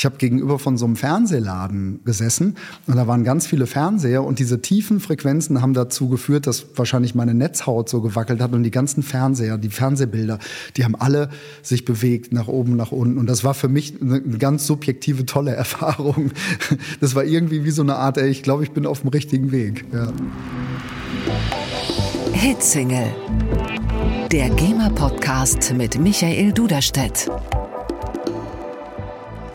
Ich habe gegenüber von so einem Fernsehladen gesessen und da waren ganz viele Fernseher und diese tiefen Frequenzen haben dazu geführt, dass wahrscheinlich meine Netzhaut so gewackelt hat und die ganzen Fernseher, die Fernsehbilder, die haben alle sich bewegt nach oben, nach unten und das war für mich eine ganz subjektive, tolle Erfahrung. Das war irgendwie wie so eine Art, ey, ich glaube, ich bin auf dem richtigen Weg. Ja. Hitsingle. Der GEMA-Podcast mit Michael Duderstedt.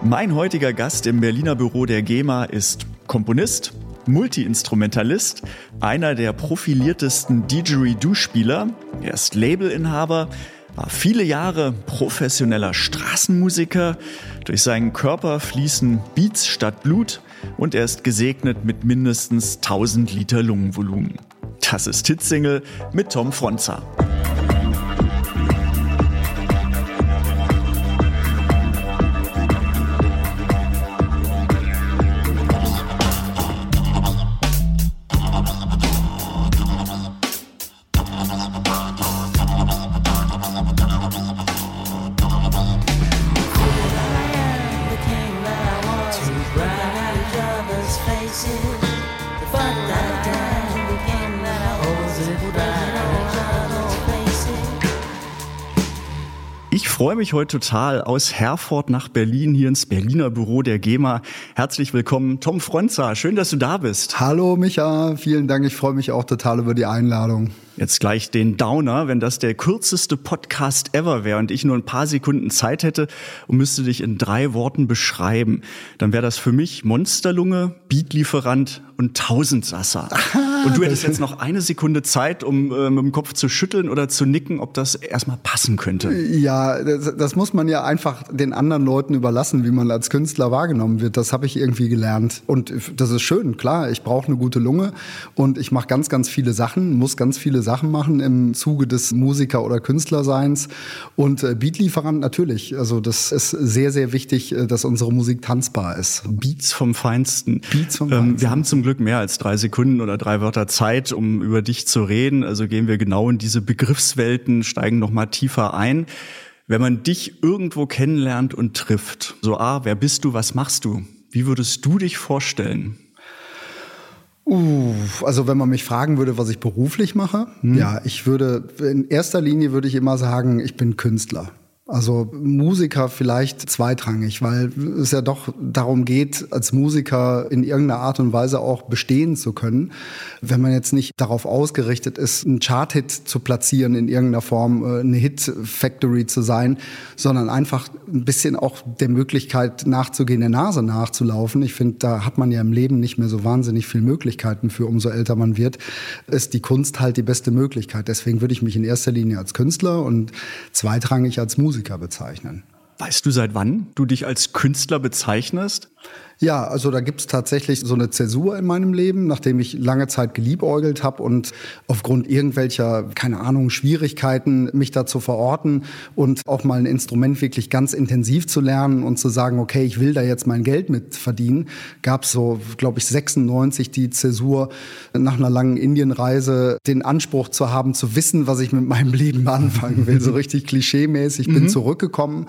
Mein heutiger Gast im Berliner Büro der GEMA ist Komponist, Multiinstrumentalist, einer der profiliertesten Didgeridoo-Spieler. Er ist Labelinhaber, war viele Jahre professioneller Straßenmusiker. Durch seinen Körper fließen Beats statt Blut und er ist gesegnet mit mindestens 1000 Liter Lungenvolumen. Das ist Hitsingle mit Tom Fronza. Freue mich heute total aus Herford nach Berlin hier ins Berliner Büro der GEMA. Herzlich willkommen, Tom Fronza. Schön, dass du da bist. Hallo Micha, vielen Dank. Ich freue mich auch total über die Einladung. Jetzt gleich den Downer, wenn das der kürzeste Podcast ever wäre und ich nur ein paar Sekunden Zeit hätte und müsste dich in drei Worten beschreiben, dann wäre das für mich Monsterlunge, Beatlieferant und Tausendsasser. Und du hättest jetzt noch eine Sekunde Zeit, um äh, mit dem Kopf zu schütteln oder zu nicken, ob das erstmal passen könnte. Ja, das, das, muss man ja einfach den anderen Leuten überlassen, wie man als Künstler wahrgenommen wird. Das habe ich irgendwie gelernt. Und das ist schön, klar, ich brauche eine gute Lunge und ich mache ganz, ganz viele Sachen, muss ganz viele Sachen machen im Zuge des Musiker- oder Künstlerseins. Und äh, Beatlieferant natürlich. Also das ist sehr, sehr wichtig, äh, dass unsere Musik tanzbar ist. Beats vom Feinsten. Beats vom Feinsten. Ähm, wir haben zum Glück mehr als drei Sekunden oder drei Wörter Zeit, um über dich zu reden. Also gehen wir genau in diese Begriffswelten, steigen noch mal tiefer ein. Wenn man dich irgendwo kennenlernt und trifft, so, ah, wer bist du, was machst du? Wie würdest du dich vorstellen? Uh, also wenn man mich fragen würde, was ich beruflich mache, hm. ja, ich würde, in erster Linie würde ich immer sagen, ich bin Künstler. Also Musiker vielleicht zweitrangig, weil es ja doch darum geht, als Musiker in irgendeiner Art und Weise auch bestehen zu können. Wenn man jetzt nicht darauf ausgerichtet ist, einen Chart-Hit zu platzieren in irgendeiner Form, äh, eine Hit-Factory zu sein, sondern einfach ein bisschen auch der Möglichkeit nachzugehen, der Nase nachzulaufen. Ich finde, da hat man ja im Leben nicht mehr so wahnsinnig viele Möglichkeiten für, umso älter man wird, ist die Kunst halt die beste Möglichkeit. Deswegen würde ich mich in erster Linie als Künstler und zweitrangig als Musiker Musiker bezeichnen. Weißt du, seit wann du dich als Künstler bezeichnest? Ja, also da gibt's tatsächlich so eine Zäsur in meinem Leben, nachdem ich lange Zeit geliebäugelt habe und aufgrund irgendwelcher, keine Ahnung, Schwierigkeiten, mich da zu verorten und auch mal ein Instrument wirklich ganz intensiv zu lernen und zu sagen, okay, ich will da jetzt mein Geld mit verdienen, gab's so, glaube ich, 96 die Zäsur nach einer langen Indienreise, den Anspruch zu haben, zu wissen, was ich mit meinem Leben anfangen will. So richtig klischeemäßig. Bin mhm. zurückgekommen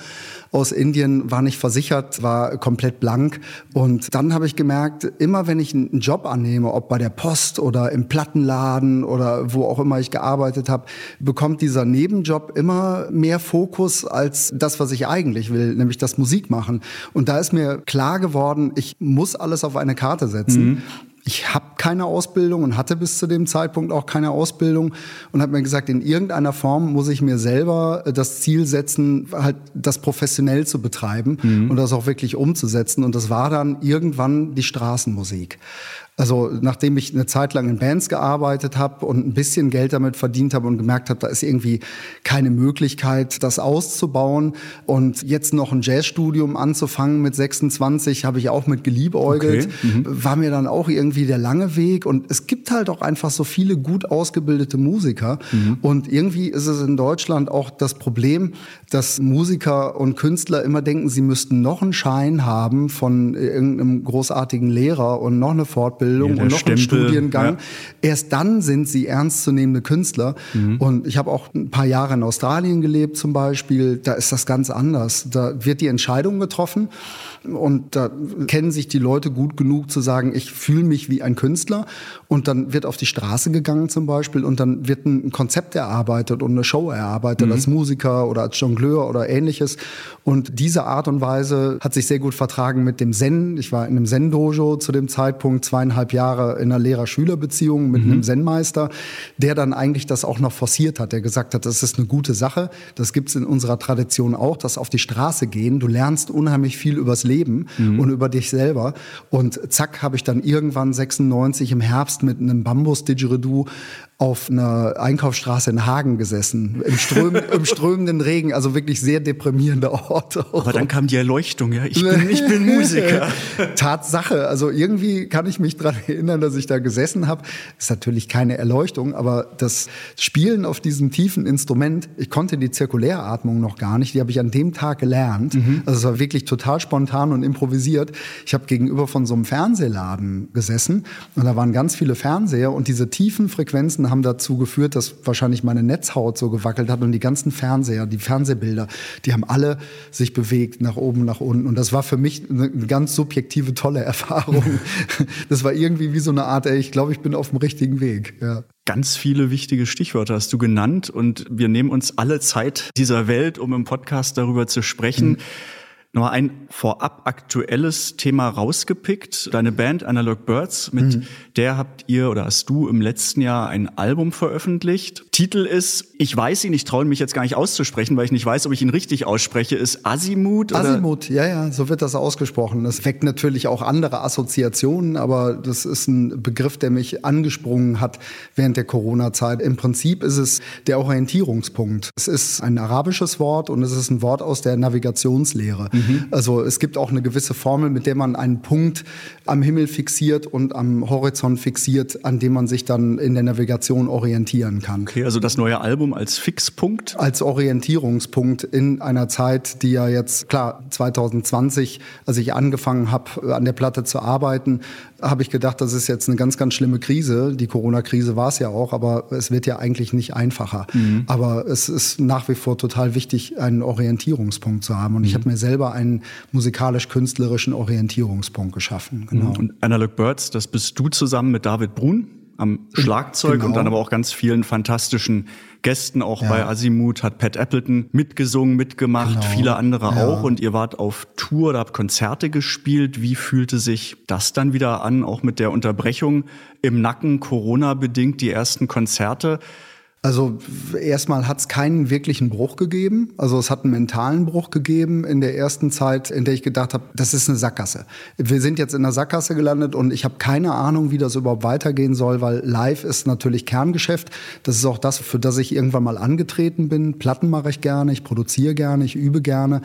aus Indien, war nicht versichert, war komplett blank und dann habe ich gemerkt, immer wenn ich einen Job annehme, ob bei der Post oder im Plattenladen oder wo auch immer ich gearbeitet habe, bekommt dieser Nebenjob immer mehr Fokus als das, was ich eigentlich will, nämlich das Musik machen. Und da ist mir klar geworden, ich muss alles auf eine Karte setzen. Mhm ich habe keine Ausbildung und hatte bis zu dem Zeitpunkt auch keine Ausbildung und habe mir gesagt, in irgendeiner Form muss ich mir selber das Ziel setzen, halt das professionell zu betreiben mhm. und das auch wirklich umzusetzen. Und das war dann irgendwann die Straßenmusik. Also nachdem ich eine Zeit lang in Bands gearbeitet habe und ein bisschen Geld damit verdient habe und gemerkt habe, da ist irgendwie keine Möglichkeit, das auszubauen und jetzt noch ein Jazzstudium anzufangen mit 26, habe ich auch mit geliebäugelt, okay. mhm. war mir dann auch irgendwie der lange Weg und es gibt halt auch einfach so viele gut ausgebildete Musiker mhm. und irgendwie ist es in Deutschland auch das Problem, dass Musiker und Künstler immer denken, sie müssten noch einen Schein haben von irgendeinem großartigen Lehrer und noch eine Fortbildung Ausbildung ja, und noch Stempel, einen Studiengang. Ja. Erst dann sind sie ernstzunehmende Künstler. Mhm. Und ich habe auch ein paar Jahre in Australien gelebt zum Beispiel. Da ist das ganz anders. Da wird die Entscheidung getroffen und da kennen sich die Leute gut genug zu sagen, ich fühle mich wie ein Künstler. Und dann wird auf die Straße gegangen zum Beispiel und dann wird ein Konzept erarbeitet und eine Show erarbeitet mhm. als Musiker oder als Jongleur oder ähnliches. Und diese Art und Weise hat sich sehr gut vertragen mit dem Zen. Ich war in einem Zen-Dojo zu dem Zeitpunkt zweieinhalb Jahre in einer Lehrer-Schüler-Beziehung mit mhm. einem Zen-Meister, der dann eigentlich das auch noch forciert hat, der gesagt hat, das ist eine gute Sache. Das gibt's in unserer Tradition auch, dass auf die Straße gehen. Du lernst unheimlich viel übers Leben mhm. und über dich selber. Und zack, habe ich dann irgendwann 96 im Herbst mit einem Bambus-Didgeridoo auf einer Einkaufsstraße in Hagen gesessen, im, Ström, im strömenden Regen, also wirklich sehr deprimierende Orte. Aber dann kam die Erleuchtung, ja, ich bin, ich bin Musiker. Tatsache, also irgendwie kann ich mich daran erinnern, dass ich da gesessen habe. Ist natürlich keine Erleuchtung, aber das Spielen auf diesem tiefen Instrument, ich konnte die Zirkuläratmung noch gar nicht, die habe ich an dem Tag gelernt. Mhm. Also es war wirklich total spontan und improvisiert. Ich habe gegenüber von so einem Fernsehladen gesessen und da waren ganz viele Fernseher und diese tiefen Frequenzen haben dazu geführt, dass wahrscheinlich meine Netzhaut so gewackelt hat und die ganzen Fernseher, die Fernsehbilder, die haben alle sich bewegt nach oben, nach unten. Und das war für mich eine ganz subjektive, tolle Erfahrung. das war irgendwie wie so eine Art, ey, ich glaube, ich bin auf dem richtigen Weg. Ja. Ganz viele wichtige Stichwörter hast du genannt und wir nehmen uns alle Zeit dieser Welt, um im Podcast darüber zu sprechen. Mhm. Noch ein vorab aktuelles Thema rausgepickt. Deine Band Analog Birds, mit mhm. der habt ihr oder hast du im letzten Jahr ein Album veröffentlicht. Titel ist, ich weiß ihn, ich traue mich jetzt gar nicht auszusprechen, weil ich nicht weiß, ob ich ihn richtig ausspreche, ist Asimut. Oder? Asimut, ja, ja, so wird das ausgesprochen. Das weckt natürlich auch andere Assoziationen, aber das ist ein Begriff, der mich angesprungen hat während der Corona-Zeit. Im Prinzip ist es der Orientierungspunkt. Es ist ein arabisches Wort und es ist ein Wort aus der Navigationslehre. Mhm. Mhm. Also es gibt auch eine gewisse Formel, mit der man einen Punkt am Himmel fixiert und am Horizont fixiert, an dem man sich dann in der Navigation orientieren kann. Okay, also das neue Album als Fixpunkt? Als Orientierungspunkt in einer Zeit, die ja jetzt, klar, 2020, als ich angefangen habe, an der Platte zu arbeiten, habe ich gedacht, das ist jetzt eine ganz, ganz schlimme Krise. Die Corona-Krise war es ja auch, aber es wird ja eigentlich nicht einfacher. Mhm. Aber es ist nach wie vor total wichtig, einen Orientierungspunkt zu haben. Und mhm. ich habe mir selber einen musikalisch-künstlerischen Orientierungspunkt geschaffen. Genau. Und Analog Birds, das bist du zusammen mit David Brun am Schlagzeug genau. und dann aber auch ganz vielen fantastischen Gästen, auch ja. bei Azimuth hat Pat Appleton mitgesungen, mitgemacht, genau. viele andere ja. auch. Und ihr wart auf Tour oder habt Konzerte gespielt. Wie fühlte sich das dann wieder an, auch mit der Unterbrechung im Nacken, Corona bedingt, die ersten Konzerte? Also erstmal hat es keinen wirklichen Bruch gegeben. Also es hat einen mentalen Bruch gegeben in der ersten Zeit, in der ich gedacht habe, das ist eine Sackgasse. Wir sind jetzt in der Sackgasse gelandet und ich habe keine Ahnung, wie das überhaupt weitergehen soll, weil live ist natürlich Kerngeschäft. Das ist auch das, für das ich irgendwann mal angetreten bin. Platten mache ich gerne, ich produziere gerne, ich übe gerne.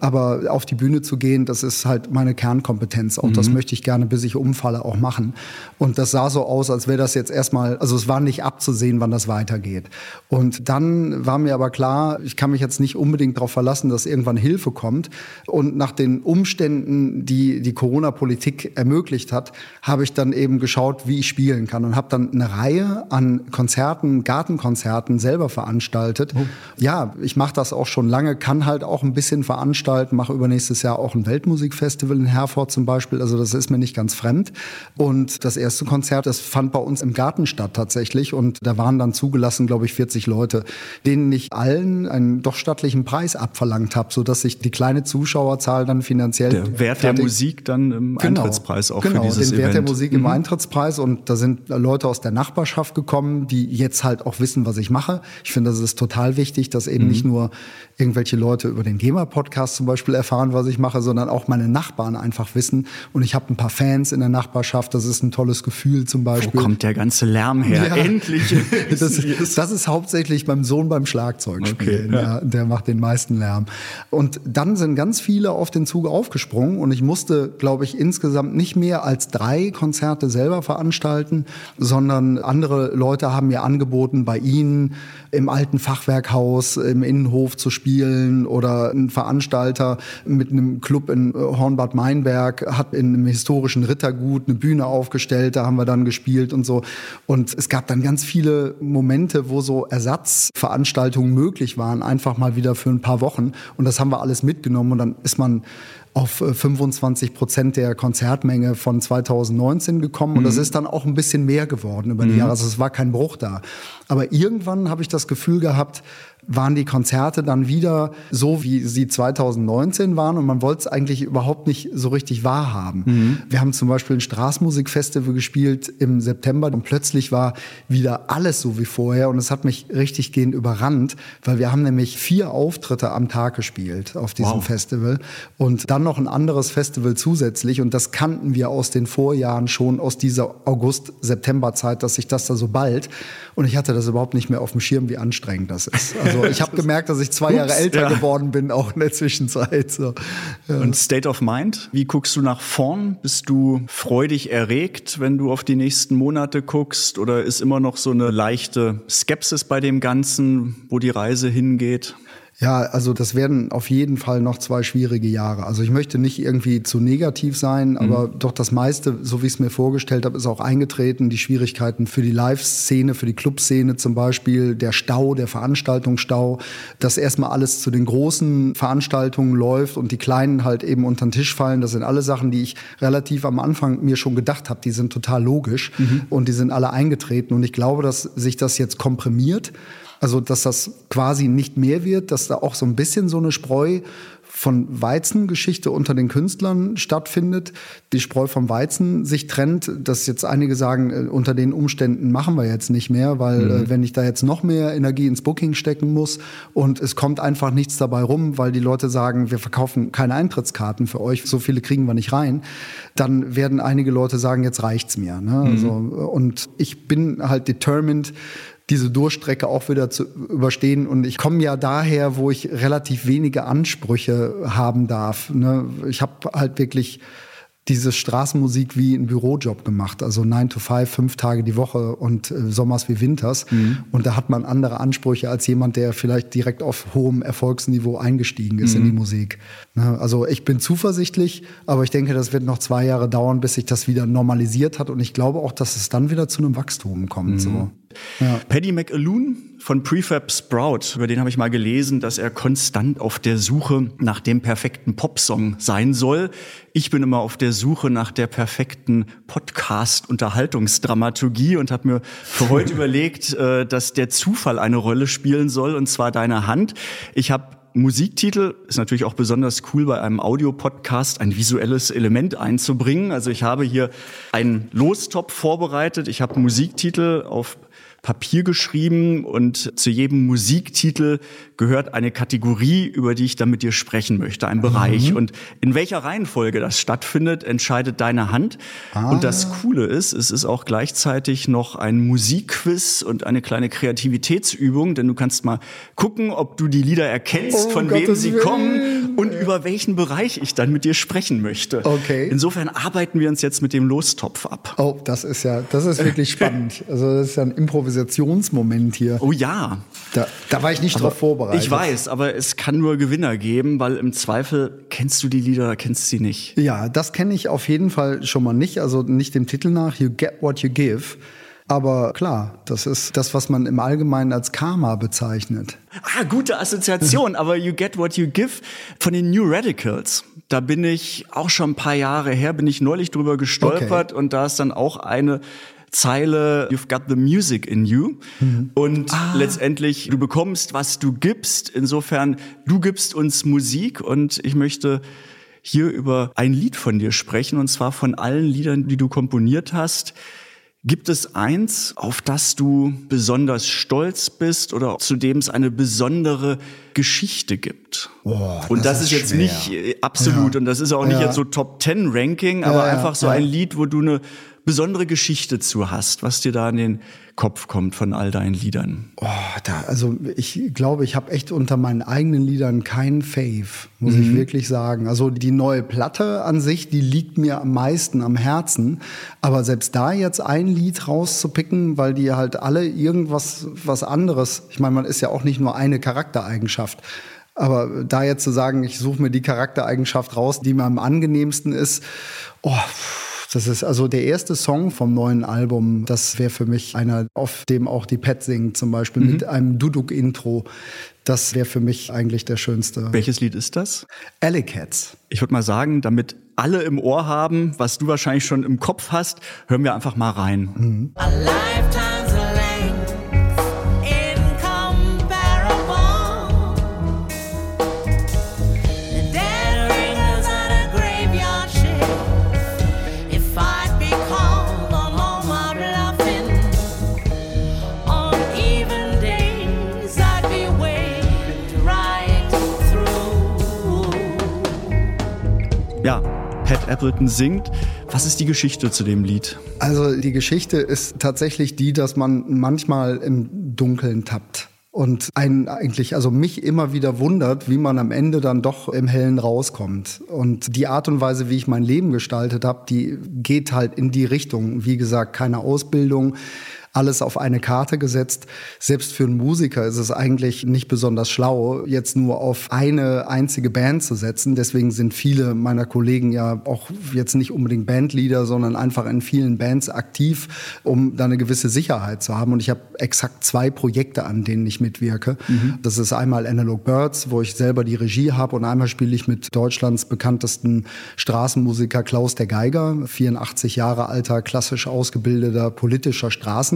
Aber auf die Bühne zu gehen, das ist halt meine Kernkompetenz. Auch mhm. das möchte ich gerne, bis ich umfalle, auch machen. Und das sah so aus, als wäre das jetzt erstmal, also es war nicht abzusehen, wann das weitergeht geht. Und dann war mir aber klar, ich kann mich jetzt nicht unbedingt darauf verlassen, dass irgendwann Hilfe kommt. Und nach den Umständen, die die Corona-Politik ermöglicht hat, habe ich dann eben geschaut, wie ich spielen kann und habe dann eine Reihe an Konzerten, Gartenkonzerten selber veranstaltet. Oh. Ja, ich mache das auch schon lange, kann halt auch ein bisschen veranstalten, mache übernächstes Jahr auch ein Weltmusikfestival in Herford zum Beispiel. Also das ist mir nicht ganz fremd. Und das erste Konzert, das fand bei uns im Garten statt tatsächlich. Und da waren dann zugelassen, glaube ich, 40 Leute, denen ich allen einen doch stattlichen Preis abverlangt habe, sodass sich die kleine Zuschauerzahl dann finanziell. Der Wert der Musik dann im genau, Eintrittspreis auch genau, für dieses den Wert der Musik mhm. im Eintrittspreis. Und da sind Leute aus der Nachbarschaft gekommen, die jetzt halt auch wissen, was ich mache. Ich finde, das ist total wichtig, dass eben mhm. nicht nur irgendwelche Leute über den GEMA-Podcast zum Beispiel erfahren, was ich mache, sondern auch meine Nachbarn einfach wissen. Und ich habe ein paar Fans in der Nachbarschaft. Das ist ein tolles Gefühl zum Beispiel. Wo kommt der ganze Lärm her? Ja. Endlich. das, ist? Das ist hauptsächlich beim Sohn beim Schlagzeugspielen. Okay, ja. der, der macht den meisten Lärm. Und dann sind ganz viele auf den Zug aufgesprungen und ich musste, glaube ich, insgesamt nicht mehr als drei Konzerte selber veranstalten, sondern andere Leute haben mir angeboten, bei ihnen im alten Fachwerkhaus im Innenhof zu spielen oder ein Veranstalter mit einem Club in Hornbad Meinberg hat in einem historischen Rittergut eine Bühne aufgestellt, da haben wir dann gespielt und so. Und es gab dann ganz viele Momente, wo so Ersatzveranstaltungen möglich waren, einfach mal wieder für ein paar Wochen. Und das haben wir alles mitgenommen und dann ist man auf 25 äh, Prozent der Konzertmenge von 2019 gekommen. Und das mhm. ist dann auch ein bisschen mehr geworden über die mhm. Jahre. Also es war kein Bruch da. Aber irgendwann habe ich das Gefühl gehabt, waren die Konzerte dann wieder so, wie sie 2019 waren und man wollte es eigentlich überhaupt nicht so richtig wahrhaben. Mhm. Wir haben zum Beispiel ein Straßmusikfestival gespielt im September und plötzlich war wieder alles so wie vorher und es hat mich richtig gehend überrannt, weil wir haben nämlich vier Auftritte am Tag gespielt auf diesem wow. Festival und dann noch ein anderes Festival zusätzlich und das kannten wir aus den Vorjahren schon aus dieser August-September-Zeit, dass sich das da so bald und ich hatte das überhaupt nicht mehr auf dem Schirm, wie anstrengend das ist. Also also ich habe gemerkt, dass ich zwei Ups, Jahre älter ja. geworden bin, auch in der Zwischenzeit. So. Ja. Und State of Mind, wie guckst du nach vorn? Bist du freudig erregt, wenn du auf die nächsten Monate guckst? Oder ist immer noch so eine leichte Skepsis bei dem Ganzen, wo die Reise hingeht? Ja, also das werden auf jeden Fall noch zwei schwierige Jahre. Also ich möchte nicht irgendwie zu negativ sein, aber mhm. doch das meiste, so wie ich es mir vorgestellt habe, ist auch eingetreten. Die Schwierigkeiten für die Live-Szene, für die Clubszene zum Beispiel, der Stau, der Veranstaltungsstau, dass erstmal alles zu den großen Veranstaltungen läuft und die kleinen halt eben unter den Tisch fallen. Das sind alle Sachen, die ich relativ am Anfang mir schon gedacht habe. Die sind total logisch mhm. und die sind alle eingetreten. Und ich glaube, dass sich das jetzt komprimiert also, dass das quasi nicht mehr wird, dass da auch so ein bisschen so eine Spreu von Weizengeschichte unter den Künstlern stattfindet, die Spreu vom Weizen sich trennt, dass jetzt einige sagen, äh, unter den Umständen machen wir jetzt nicht mehr, weil mhm. äh, wenn ich da jetzt noch mehr Energie ins Booking stecken muss und es kommt einfach nichts dabei rum, weil die Leute sagen, wir verkaufen keine Eintrittskarten für euch, so viele kriegen wir nicht rein, dann werden einige Leute sagen, jetzt reicht's mir. Ne? Mhm. Also, und ich bin halt determined, diese Durchstrecke auch wieder zu überstehen. Und ich komme ja daher, wo ich relativ wenige Ansprüche haben darf. Ne? Ich habe halt wirklich diese Straßenmusik wie ein Bürojob gemacht, also 9 to 5, fünf Tage die Woche und äh, Sommers wie Winters. Mhm. Und da hat man andere Ansprüche als jemand, der vielleicht direkt auf hohem Erfolgsniveau eingestiegen ist mhm. in die Musik. Ne? Also ich bin zuversichtlich, aber ich denke, das wird noch zwei Jahre dauern, bis sich das wieder normalisiert hat. Und ich glaube auch, dass es dann wieder zu einem Wachstum kommt. Mhm. So. Ja. Paddy McAloon von Prefab Sprout, über den habe ich mal gelesen, dass er konstant auf der Suche nach dem perfekten Popsong sein soll. Ich bin immer auf der Suche nach der perfekten Podcast-Unterhaltungsdramaturgie und habe mir für heute überlegt, äh, dass der Zufall eine Rolle spielen soll, und zwar deine Hand. Ich habe Musiktitel ist natürlich auch besonders cool bei einem Audiopodcast ein visuelles Element einzubringen. Also ich habe hier einen Lostopf vorbereitet. Ich habe Musiktitel auf Papier geschrieben und zu jedem Musiktitel gehört eine Kategorie, über die ich dann mit dir sprechen möchte, ein Bereich. Mhm. Und in welcher Reihenfolge das stattfindet, entscheidet deine Hand. Ah. Und das. Coole ist, es ist auch gleichzeitig noch ein Musikquiz und eine kleine Kreativitätsübung, denn du kannst mal gucken, ob du die Lieder erkennst, oh, von Gottes wem sie Willen. kommen und über welchen Bereich ich dann mit dir sprechen möchte. Okay. Insofern arbeiten wir uns jetzt mit dem Lostopf ab. Oh, das ist ja, das ist wirklich spannend. Also das ist ja ein Improvisation Improvisationsmoment hier. Oh ja. Da, da war ich nicht aber drauf vorbereitet. Ich weiß, aber es kann nur Gewinner geben, weil im Zweifel kennst du die Lieder oder kennst sie nicht. Ja, das kenne ich auf jeden Fall schon mal nicht. Also nicht dem Titel nach, You Get What You Give. Aber klar, das ist das, was man im Allgemeinen als Karma bezeichnet. Ah, gute Assoziation, aber You Get What You Give von den New Radicals. Da bin ich auch schon ein paar Jahre her, bin ich neulich drüber gestolpert okay. und da ist dann auch eine Zeile You've got the music in you mhm. und ah. letztendlich du bekommst, was du gibst. Insofern, du gibst uns Musik und ich möchte hier über ein Lied von dir sprechen und zwar von allen Liedern, die du komponiert hast. Gibt es eins, auf das du besonders stolz bist oder zu dem es eine besondere Geschichte gibt? Oh, und das, das ist, ist jetzt schwer. nicht äh, absolut Ja. und das ist auch nicht Ja. jetzt so Top Ten Ranking, aber Ja, einfach so ein Lied, wo du eine besondere Geschichte zu hast, was dir da in den Kopf kommt von all deinen Liedern. Oh, da, also ich glaube, ich habe echt unter meinen eigenen Liedern keinen Fave, muss ich wirklich sagen. Also die neue Platte an sich, die liegt mir am meisten am Herzen. Aber selbst da jetzt ein Lied rauszupicken, weil die halt alle irgendwas was anderes, ich meine, man ist ja auch nicht nur eine Charaktereigenschaft. Aber da jetzt zu sagen, ich suche mir die Charaktereigenschaft raus, die mir am angenehmsten ist, oh, das ist also der erste Song vom neuen Album. Das wäre für mich einer, auf dem auch die Pet singt, zum Beispiel mit einem Duduk-Intro. Das wäre für mich eigentlich der schönste. Welches Lied ist das? Alley Cats. Ich würde mal sagen, damit alle im Ohr haben, was du wahrscheinlich schon im Kopf hast, hören wir einfach mal rein. A Pat Appleton singt. Was ist die Geschichte zu dem Lied? Also die Geschichte ist tatsächlich die, dass man manchmal im Dunkeln tappt. Und einen eigentlich, also mich immer wieder wundert, wie man am Ende dann doch im Hellen rauskommt. Und die Art und Weise, wie ich mein Leben gestaltet habe, die geht halt in die Richtung. Wie gesagt, keine Ausbildung, alles auf eine Karte gesetzt. Selbst für einen Musiker ist es eigentlich nicht besonders schlau, jetzt nur auf eine einzige Band zu setzen. Deswegen sind viele meiner Kollegen ja auch jetzt nicht unbedingt Bandleader, sondern einfach in vielen Bands aktiv, um da eine gewisse Sicherheit zu haben. Und ich habe exakt zwei Projekte, an denen ich mitwirke. Das ist einmal Analog Birds, wo ich selber die Regie habe und einmal spiele ich mit Deutschlands bekanntesten Straßenmusiker Klaus der Geiger, 84 Jahre alter, klassisch ausgebildeter politischer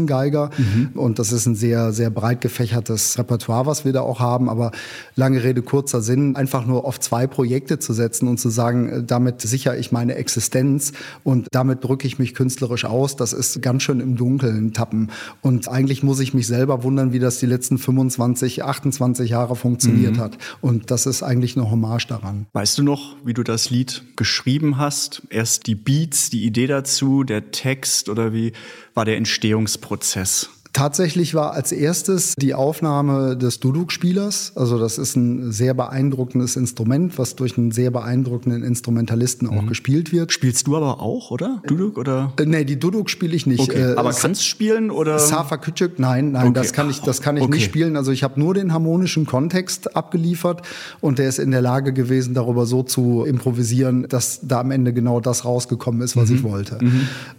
Straßengeiger. Und das ist ein sehr, sehr breit gefächertes Repertoire, was wir da auch haben. Aber lange Rede, kurzer Sinn, einfach nur auf zwei Projekte zu setzen und zu sagen, äh, damit sichere ich meine Existenz und damit drücke ich mich künstlerisch aus, das ist ganz schön im Dunkeln tappen. Und eigentlich muss ich mich selber wundern, wie das die letzten 25, 28 Jahre funktioniert hat. Und das ist eigentlich eine Hommage daran. Weißt du noch, wie du das Lied geschrieben hast? Erst die Beats, die Idee dazu, der Text oder wie war der Entstehungsprozess? Tatsächlich war als erstes die Aufnahme des Duduk-Spielers. Also das ist ein sehr beeindruckendes Instrument, was durch einen sehr beeindruckenden Instrumentalisten auch gespielt wird. Spielst du aber auch, oder? Duduk oder? Äh, nee, die Duduk spiele ich nicht. Okay. Äh, aber kannst spielen oder? Safa Küçük, nein, nein, Okay. das kann ich, das kann ich Okay. nicht spielen. Also ich habe nur den harmonischen Kontext abgeliefert und der ist in der Lage gewesen, darüber so zu improvisieren, dass da am Ende genau das rausgekommen ist, was ich wollte.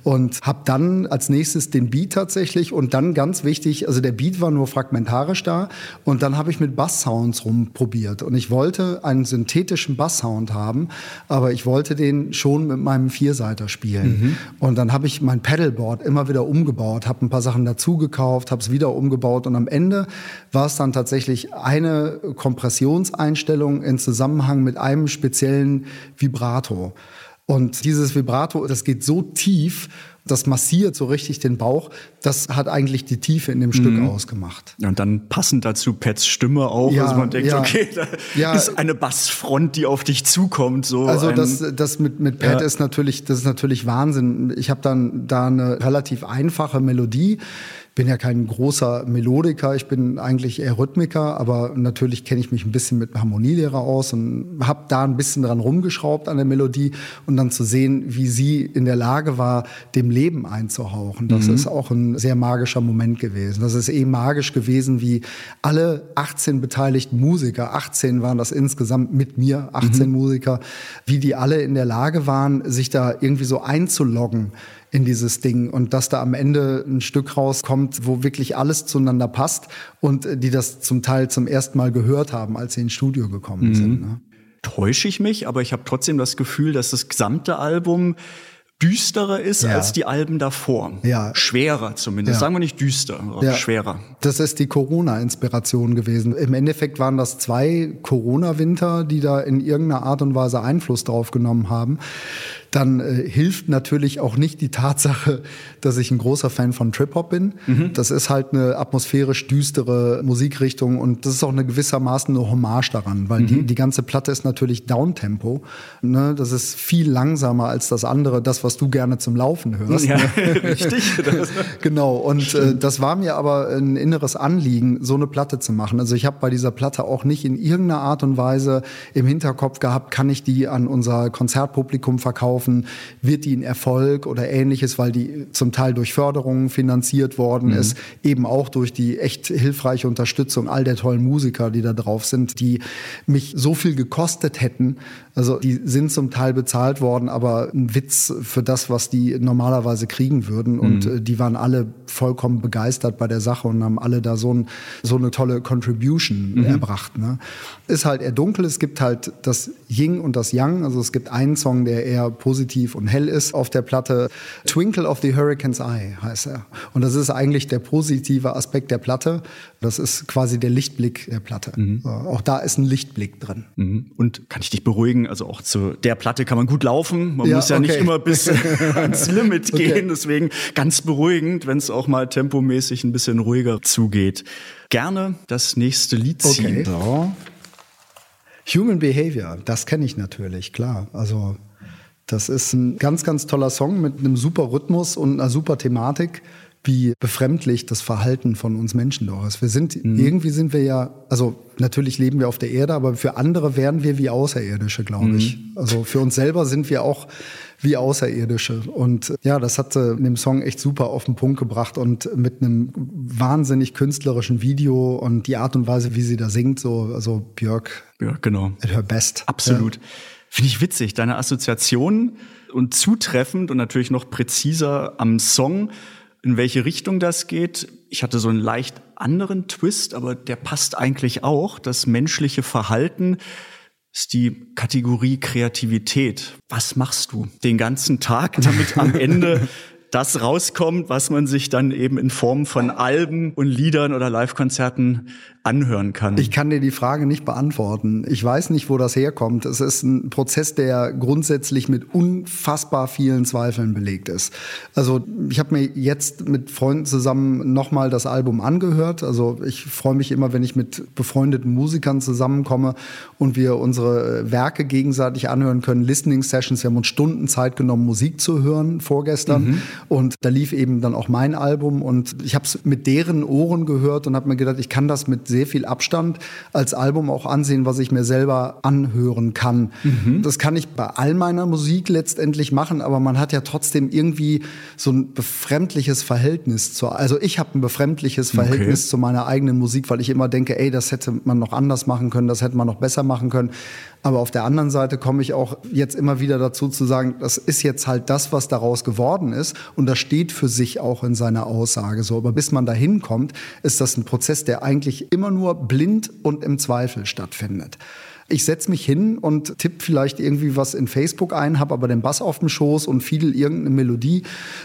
Und habe dann als nächstes den Beat tatsächlich und dann ganz wichtig, also der Beat war nur fragmentarisch da und dann habe ich mit Basssounds rumprobiert und ich wollte einen synthetischen Basssound haben, aber ich wollte den schon mit meinem Vierseiter spielen. Und dann habe ich mein Pedalboard immer wieder umgebaut, habe ein paar Sachen dazu gekauft, habe es wieder umgebaut und am Ende war es dann tatsächlich eine Kompressionseinstellung in Zusammenhang mit einem speziellen Vibrato. Und dieses Vibrato, das geht so tief, das massiert so richtig den Bauch. Das hat eigentlich die Tiefe in dem Stück ausgemacht. Und dann passend dazu Pets Stimme auch, Ja, also man denkt, ja. okay, da Ja. ist eine Bassfront, die auf dich zukommt. So Also das, das mit, mit Pat ist natürlich, das ist natürlich Wahnsinn. Ich habe dann da eine relativ einfache Melodie. Bin ja kein großer Melodiker, ich bin eigentlich eher Rhythmiker, aber natürlich kenne ich mich ein bisschen mit Harmonielehrer aus und habe da ein bisschen dran rumgeschraubt an der Melodie und dann zu sehen, wie sie in der Lage war, dem Leben einzuhauchen. Das ist auch ein sehr magischer Moment gewesen. Das ist eh magisch gewesen, wie alle 18 beteiligten Musiker, 18 waren das insgesamt mit mir, 18 Musiker, wie die alle in der Lage waren, sich da irgendwie so einzuloggen in dieses Ding und dass da am Ende ein Stück rauskommt, wo wirklich alles zueinander passt und die das zum Teil zum ersten Mal gehört haben, als sie ins Studio gekommen sind. Ne? täusche ich mich, aber ich habe trotzdem das Gefühl, dass das gesamte Album düsterer ist Ja. als die Alben davor. Ja. Schwerer zumindest. Ja. Sagen wir nicht düster, aber Ja. schwerer. Das ist die Corona-Inspiration gewesen. Im Endeffekt waren das zwei Corona-Winter, die da in irgendeiner Art und Weise Einfluss drauf genommen haben. Dann äh, hilft natürlich auch nicht die Tatsache, dass ich ein großer Fan von Trip-Hop bin. Das ist halt eine atmosphärisch düstere Musikrichtung und das ist auch eine gewissermaßen eine Hommage daran, weil die, die ganze Platte ist natürlich Downtempo. Ne? Das ist viel langsamer als das andere, das, was du gerne zum Laufen hörst. Ja, ne? richtig. Genau, und äh, das war mir aber ein inneres Anliegen, so eine Platte zu machen. Also ich habe bei dieser Platte auch nicht in irgendeiner Art und Weise im Hinterkopf gehabt, kann ich die an unser Konzertpublikum verkaufen, wird die ein Erfolg oder ähnliches, weil die zum Teil durch Förderungen finanziert worden ist, eben auch durch die echt hilfreiche Unterstützung all der tollen Musiker, die da drauf sind, die mich so viel gekostet hätten. Also die sind zum Teil bezahlt worden, aber ein Witz für das, was die normalerweise kriegen würden. Und äh, die waren alle vollkommen begeistert bei der Sache und haben alle da so, ein, so eine tolle Contribution erbracht. Ne? Ist halt eher dunkel. Es gibt halt das Ying und das Yang. Also es gibt einen Song, der eher positiv und hell ist auf der Platte. Twinkle of the Hurricane's Eye heißt er. Und das ist eigentlich der positive Aspekt der Platte. Das ist quasi der Lichtblick der Platte. So, auch da ist ein Lichtblick drin. Mhm. Und kann ich dich beruhigen, also auch zu der Platte kann man gut laufen. Man Ja, muss ja nicht okay. immer bis ans Limit Okay. gehen. Deswegen ganz beruhigend, wenn es auch mal tempomäßig ein bisschen ruhiger zugeht. Gerne das nächste Lied ziehen. Okay. So. Human Behavior, das kenne ich natürlich, klar. Also das ist ein ganz, ganz toller Song mit einem super Rhythmus und einer super Thematik, wie befremdlich das Verhalten von uns Menschen doch ist. Wir sind, irgendwie sind wir ja, also natürlich leben wir auf der Erde, aber für andere wären wir wie Außerirdische, glaube ich. Also für uns selber sind wir auch wie Außerirdische. Und ja, das hat sie in dem Song echt super auf den Punkt gebracht und mit einem wahnsinnig künstlerischen Video und die Art und Weise, wie sie da singt, so, also Björk Ja, genau. at her best. Absolut. Finde ich witzig, deine Assoziation und zutreffend und natürlich noch präziser am Song, in welche Richtung das geht. Ich hatte so einen leicht anderen Twist, aber der passt eigentlich auch. Das menschliche Verhalten ist die Kategorie Kreativität. Was machst du den ganzen Tag, damit am Ende das rauskommt, was man sich dann eben in Form von Alben und Liedern oder Livekonzerten anhören kann? Ich kann dir die Frage nicht beantworten. Ich weiß nicht, wo das herkommt. Es ist ein Prozess, der grundsätzlich mit unfassbar vielen Zweifeln belegt ist. Also ich habe mir jetzt mit Freunden zusammen nochmal das Album angehört. Also ich freue mich immer, wenn ich mit befreundeten Musikern zusammenkomme und wir unsere Werke gegenseitig anhören können. Listening Sessions, wir haben uns Stunden Zeit genommen, Musik zu hören vorgestern. Und da lief eben dann auch mein Album und ich habe es mit deren Ohren gehört und habe mir gedacht, ich kann das mit sehr viel Abstand als Album auch ansehen, was ich mir selber anhören kann. Das kann ich bei all meiner Musik letztendlich machen, aber man hat ja trotzdem irgendwie so ein befremdliches Verhältnis zu. Also ich habe ein befremdliches Verhältnis zu meiner eigenen Musik, weil ich immer denke, ey, das hätte man noch anders machen können, das hätte man noch besser machen können. Aber auf der anderen Seite komme ich auch jetzt immer wieder dazu zu sagen, das ist jetzt halt das, was daraus geworden ist. Und das steht für sich auch in seiner Aussage so. Aber bis man dahin kommt, ist das ein Prozess, der eigentlich immer nur blind und im Zweifel stattfindet. Ich setze mich hin und tippe vielleicht irgendwie was in Facebook ein, habe aber den Bass auf dem Schoß und fiedel irgendeine Melodie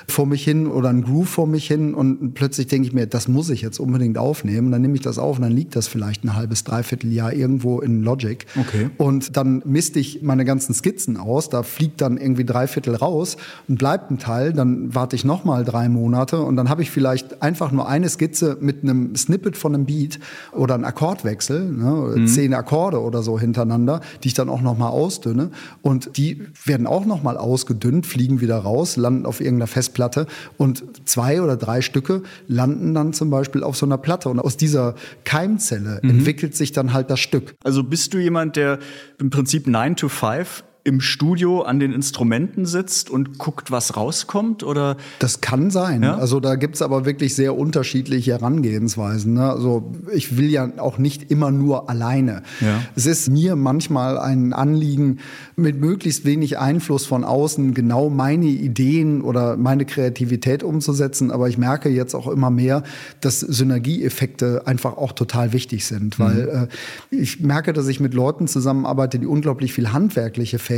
vor mich hin oder ein Groove vor mich hin und plötzlich denke ich mir, das muss ich jetzt unbedingt aufnehmen. Dann nehme ich das auf und dann liegt das vielleicht ein halbes, dreiviertel Jahr irgendwo in Logic. Okay. Und dann misste ich meine ganzen Skizzen aus. Da fliegt dann irgendwie drei Viertel raus und bleibt ein Teil. Dann warte ich noch mal drei Monate und dann habe ich vielleicht einfach nur eine Skizze mit einem Snippet von einem Beat oder einen Akkordwechsel, ne, zehn Akkorde oder so hintereinander, die ich dann auch noch mal ausdünne. Und die werden auch noch mal ausgedünnt, fliegen wieder raus, landen auf irgendeiner Festplatte und zwei oder drei Stücke landen dann zum Beispiel auf so einer Platte. Und aus dieser Keimzelle entwickelt sich dann halt das Stück. Also bist du jemand, der im Prinzip 9 to 5 im Studio an den Instrumenten sitzt und guckt, was rauskommt? Oder Das kann sein. Ja? Also da gibt's aber wirklich sehr unterschiedliche Herangehensweisen. Ne? Also ich will ja auch nicht immer nur alleine. Ja. Es ist mir manchmal ein Anliegen, mit möglichst wenig Einfluss von außen genau meine Ideen oder meine Kreativität umzusetzen. Aber ich merke jetzt auch immer mehr, dass Synergieeffekte einfach auch total wichtig sind. Weil äh, ich merke, dass ich mit Leuten zusammenarbeite, die unglaublich viel handwerkliche Fähigkeiten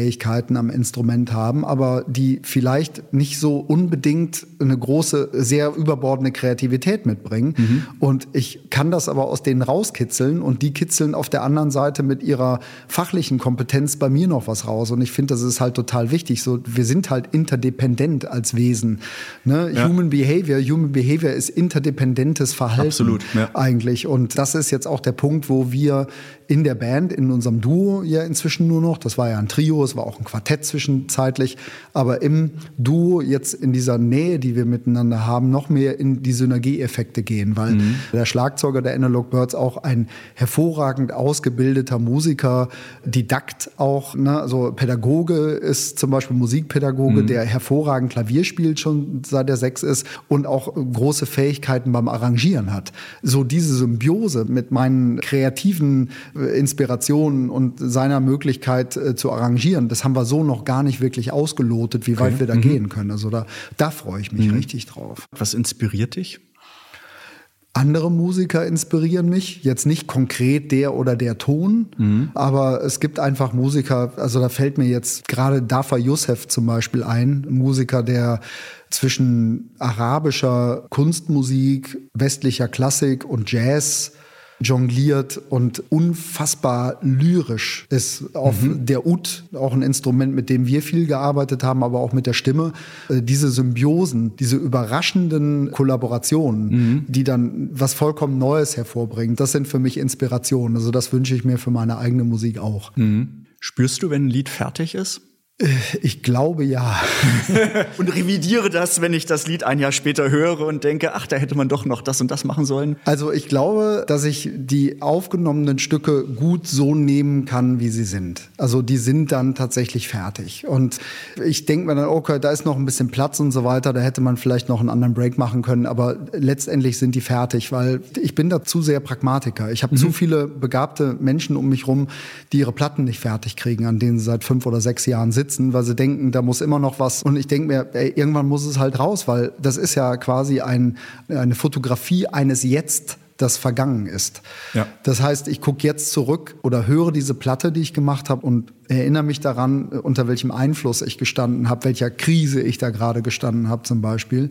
am Instrument haben, aber die vielleicht nicht so unbedingt eine große, sehr überbordende Kreativität mitbringen. Mhm. Und ich kann das aber aus denen rauskitzeln und die kitzeln auf der anderen Seite mit ihrer fachlichen Kompetenz bei mir noch was raus. Und ich finde, das ist halt total wichtig. So, wir sind halt interdependent als Wesen. Ne? Ja. Human Behavior, Human Behavior ist interdependentes Verhalten Absolut, ja. eigentlich. Und das ist jetzt auch der Punkt, wo wir in der Band, in unserem Duo ja inzwischen nur noch, das war ja ein Trio, es war auch ein Quartett zwischenzeitlich, aber im Duo jetzt in dieser Nähe, die wir miteinander haben, noch mehr in die Synergieeffekte gehen, weil der Schlagzeuger der Analog Birds auch ein hervorragend ausgebildeter Musiker, Didakt auch, ne? also Pädagoge ist zum Beispiel Musikpädagoge, der hervorragend Klavier spielt schon seit er sechs ist und auch große Fähigkeiten beim Arrangieren hat. So diese Symbiose mit meinen kreativen äh, Inspirationen und seiner Möglichkeit äh, zu arrangieren, das haben wir so noch gar nicht wirklich ausgelotet, wie weit wir da gehen können. Also da, da freue ich mich richtig drauf. Was inspiriert dich? Andere Musiker inspirieren mich, jetzt nicht konkret der oder der Ton, aber es gibt einfach Musiker, also da fällt mir jetzt gerade Dafa Youssef zum Beispiel ein, ein Musiker, der zwischen arabischer Kunstmusik, westlicher Klassik und Jazz jongliert und unfassbar lyrisch ist auf der Ud, auch ein Instrument, mit dem wir viel gearbeitet haben, aber auch mit der Stimme. Äh, Diese Symbiosen, diese überraschenden Kollaborationen, die dann was vollkommen Neues hervorbringen, das sind für mich Inspirationen. Also das wünsche ich mir für meine eigene Musik auch. Spürst du, wenn ein Lied fertig ist? Ich glaube ja. Und revidiere das, wenn ich das Lied ein Jahr später höre und denke, ach, da hätte man doch noch das und das machen sollen. Also ich glaube, dass ich die aufgenommenen Stücke gut so nehmen kann, wie sie sind. Also die sind dann tatsächlich fertig. Und ich denke mir dann, okay, da ist noch ein bisschen Platz und so weiter, da hätte man vielleicht noch einen anderen Break machen können, aber letztendlich sind die fertig, weil ich bin da zu sehr Pragmatiker. Ich habe zu viele begabte Menschen um mich rum, die ihre Platten nicht fertig kriegen, an denen sie seit fünf oder sechs Jahren sitzen, weil sie denken, da muss immer noch was. Und ich denke mir, ey, irgendwann muss es halt raus, weil das ist ja quasi ein, eine Fotografie eines Jetzt das vergangen ist. Ja. Das heißt, ich gucke jetzt zurück oder höre diese Platte, die ich gemacht habe und erinnere mich daran, unter welchem Einfluss ich gestanden habe, welcher Krise ich da gerade gestanden habe zum Beispiel.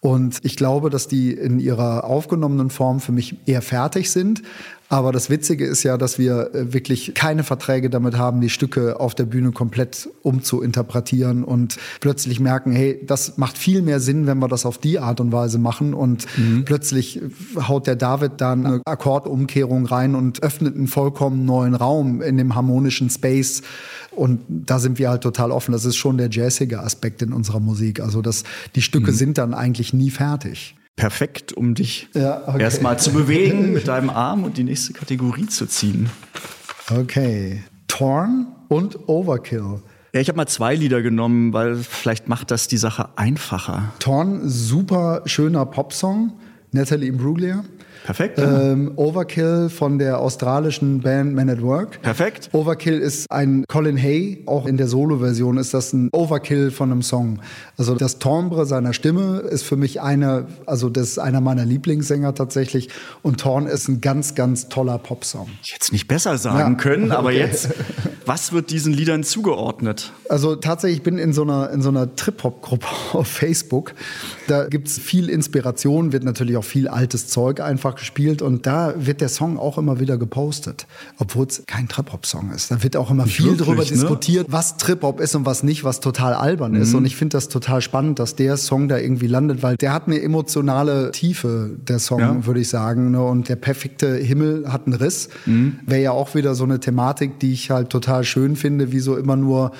Und ich glaube, dass die in ihrer aufgenommenen Form für mich eher fertig sind. Aber das Witzige ist ja, dass wir äh, wirklich keine Verträge damit haben, die Stücke auf der Bühne komplett umzuinterpretieren und plötzlich merken, hey, das macht viel mehr Sinn, wenn wir das auf die Art und Weise machen. Und plötzlich haut der David da eine Akkordumkehrung rein und öffnet einen vollkommen neuen Raum in dem harmonischen Space. Und da sind wir halt total offen. Das ist schon der jazzige Aspekt in unserer Musik. Also das, die Stücke sind dann eigentlich nie fertig. Perfekt, um dich Ja, okay. erstmal zu bewegen mit deinem Arm und die nächste Kategorie zu ziehen. Okay. Torn und Overkill. Ja, ich habe mal zwei Lieder genommen, weil vielleicht macht das die Sache einfacher. Torn, super schöner Popsong. Natalie Imbruglia. Perfekt. ja. Ähm, Overkill von der australischen Band Man at Work. Perfekt. Overkill ist ein Colin Hay, auch in der Solo-Version ist das ein Overkill von einem Song. Also das Timbre seiner Stimme ist für mich einer, also das ist einer meiner Lieblingssänger tatsächlich. Und Torn ist ein ganz, ganz toller Popsong. Ich hätte es nicht besser sagen Ja, können, aber okay. jetzt, was wird diesen Liedern zugeordnet? Also tatsächlich, ich bin in so einer, in so einer Trip-Hop-Gruppe auf Facebook. Da gibt's viel Inspiration, wird natürlich auch viel altes Zeug einfach gespielt und da wird der Song auch immer wieder gepostet, obwohl es kein Trip-Hop-Song ist. Da wird auch immer viel wirklich, drüber ne? diskutiert, was Trip-Hop ist und was nicht, was total albern ist. Und ich finde das total spannend, dass der Song da irgendwie landet, weil der hat eine emotionale Tiefe, der Song, Ja. würde ich sagen. Ne? Und der perfekte Himmel hat einen Riss. Wäre ja auch wieder so eine Thematik, die ich halt total schön finde, wie so immer nur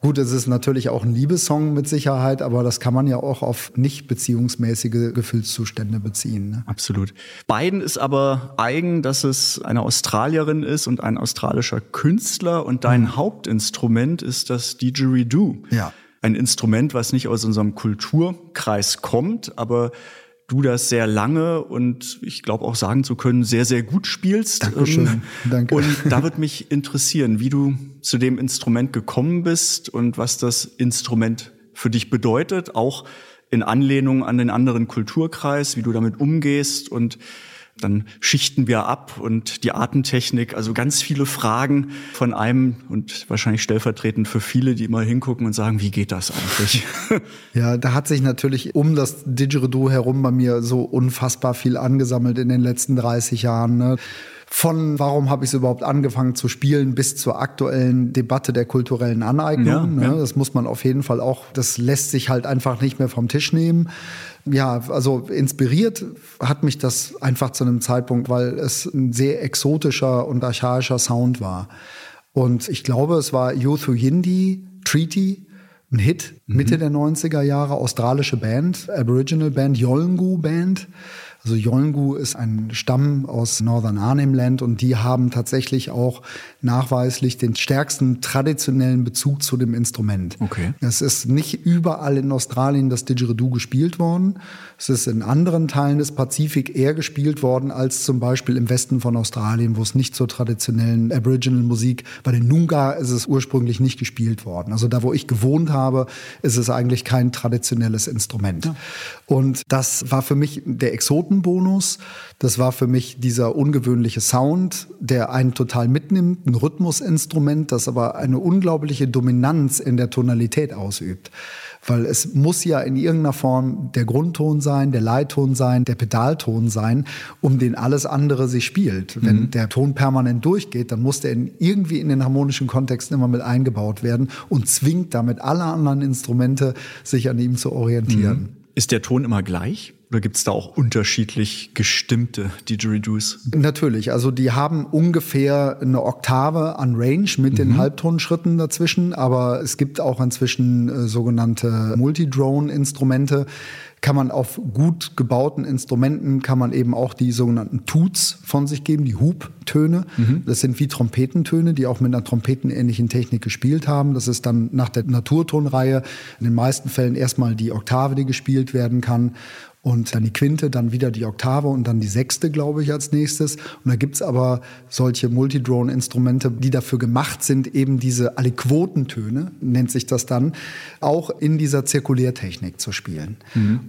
Gut, es ist natürlich auch ein Liebessong mit Sicherheit, aber das kann man ja auch auf nicht beziehungsmäßige Gefühlszustände beziehen. Ne? Absolut. Beiden ist aber eigen, dass es eine Australierin ist und ein australischer Künstler und dein Hauptinstrument ist das Didgeridoo. Ja. Ein Instrument, was nicht aus unserem Kulturkreis kommt, aber du das sehr lange und ich glaube auch sagen zu können, sehr, sehr gut spielst. Dankeschön. Ähm, Danke. Und da wird mich interessieren, wie du zu dem Instrument gekommen bist und was das Instrument für dich bedeutet, auch in Anlehnung an den anderen Kulturkreis, wie du damit umgehst und Dann schichten wir ab und die Artentechnik, also ganz viele Fragen von einem und wahrscheinlich stellvertretend für viele, die immer hingucken und sagen, wie geht das eigentlich? Ja, da hat sich natürlich um das Didgeridoo herum bei mir so unfassbar viel angesammelt in den letzten 30 Jahren. Ne? Von warum habe ich es überhaupt angefangen zu spielen bis zur aktuellen Debatte der kulturellen Aneignung. Ja, ne? ja. Das muss man auf jeden Fall auch, das lässt sich halt einfach nicht mehr vom Tisch nehmen. Ja, also inspiriert hat mich das einfach zu einem Zeitpunkt, weil es ein sehr exotischer und archaischer Sound war. Und ich glaube, es war Yothu Yindi, Treaty, ein Hit Mitte der 90er Jahre, australische Band, Aboriginal Band, Yolngu Band. Also Yolngu ist ein Stamm aus Northern Arnhem Land und die haben tatsächlich auch nachweislich den stärksten traditionellen Bezug zu dem Instrument. Okay. Es ist nicht überall in Australien das Didgeridoo gespielt worden. Es ist in anderen Teilen des Pazifik eher gespielt worden als zum Beispiel im Westen von Australien, wo es nicht zur traditionellen Aboriginal Musik, bei den Noongar ist es ursprünglich nicht gespielt worden. Also da, wo ich gewohnt habe, ist es eigentlich kein traditionelles Instrument. Und das war für mich der Exotenbonus. Das war für mich dieser ungewöhnliche Sound, der einen total mitnimmt, ein Rhythmusinstrument, das aber eine unglaubliche Dominanz in der Tonalität ausübt. Weil es muss ja in irgendeiner Form der Grundton sein, der Leitton sein, der Pedalton sein, um den alles andere sich spielt. Wenn der Ton permanent durchgeht, dann muss der in, irgendwie in den harmonischen Kontexten immer mit eingebaut werden und zwingt damit alle anderen Instrumente, sich an ihm zu orientieren. Ist der Ton immer gleich? Oder gibt es da auch unterschiedlich gestimmte Didgeridoos? Natürlich, also die haben ungefähr eine Oktave an Range mit den Halbtonschritten dazwischen, aber es gibt auch inzwischen äh, sogenannte Multidrone-Instrumente. Kann man auf gut gebauten Instrumenten, kann man eben auch die sogenannten Tuts von sich geben, die Hubtöne. Das sind wie Trompetentöne, die auch mit einer trompetenähnlichen Technik gespielt haben. Das ist dann nach der Naturtonreihe in den meisten Fällen erstmal die Oktave, die gespielt werden kann. Und dann die Quinte, dann wieder die Oktave und dann die Sechste, glaube ich, als nächstes. Und da gibt's aber solche Multidrone-Instrumente, die dafür gemacht sind, eben diese Aliquotentöne, nennt sich das dann, auch in dieser Zirkulärtechnik zu spielen.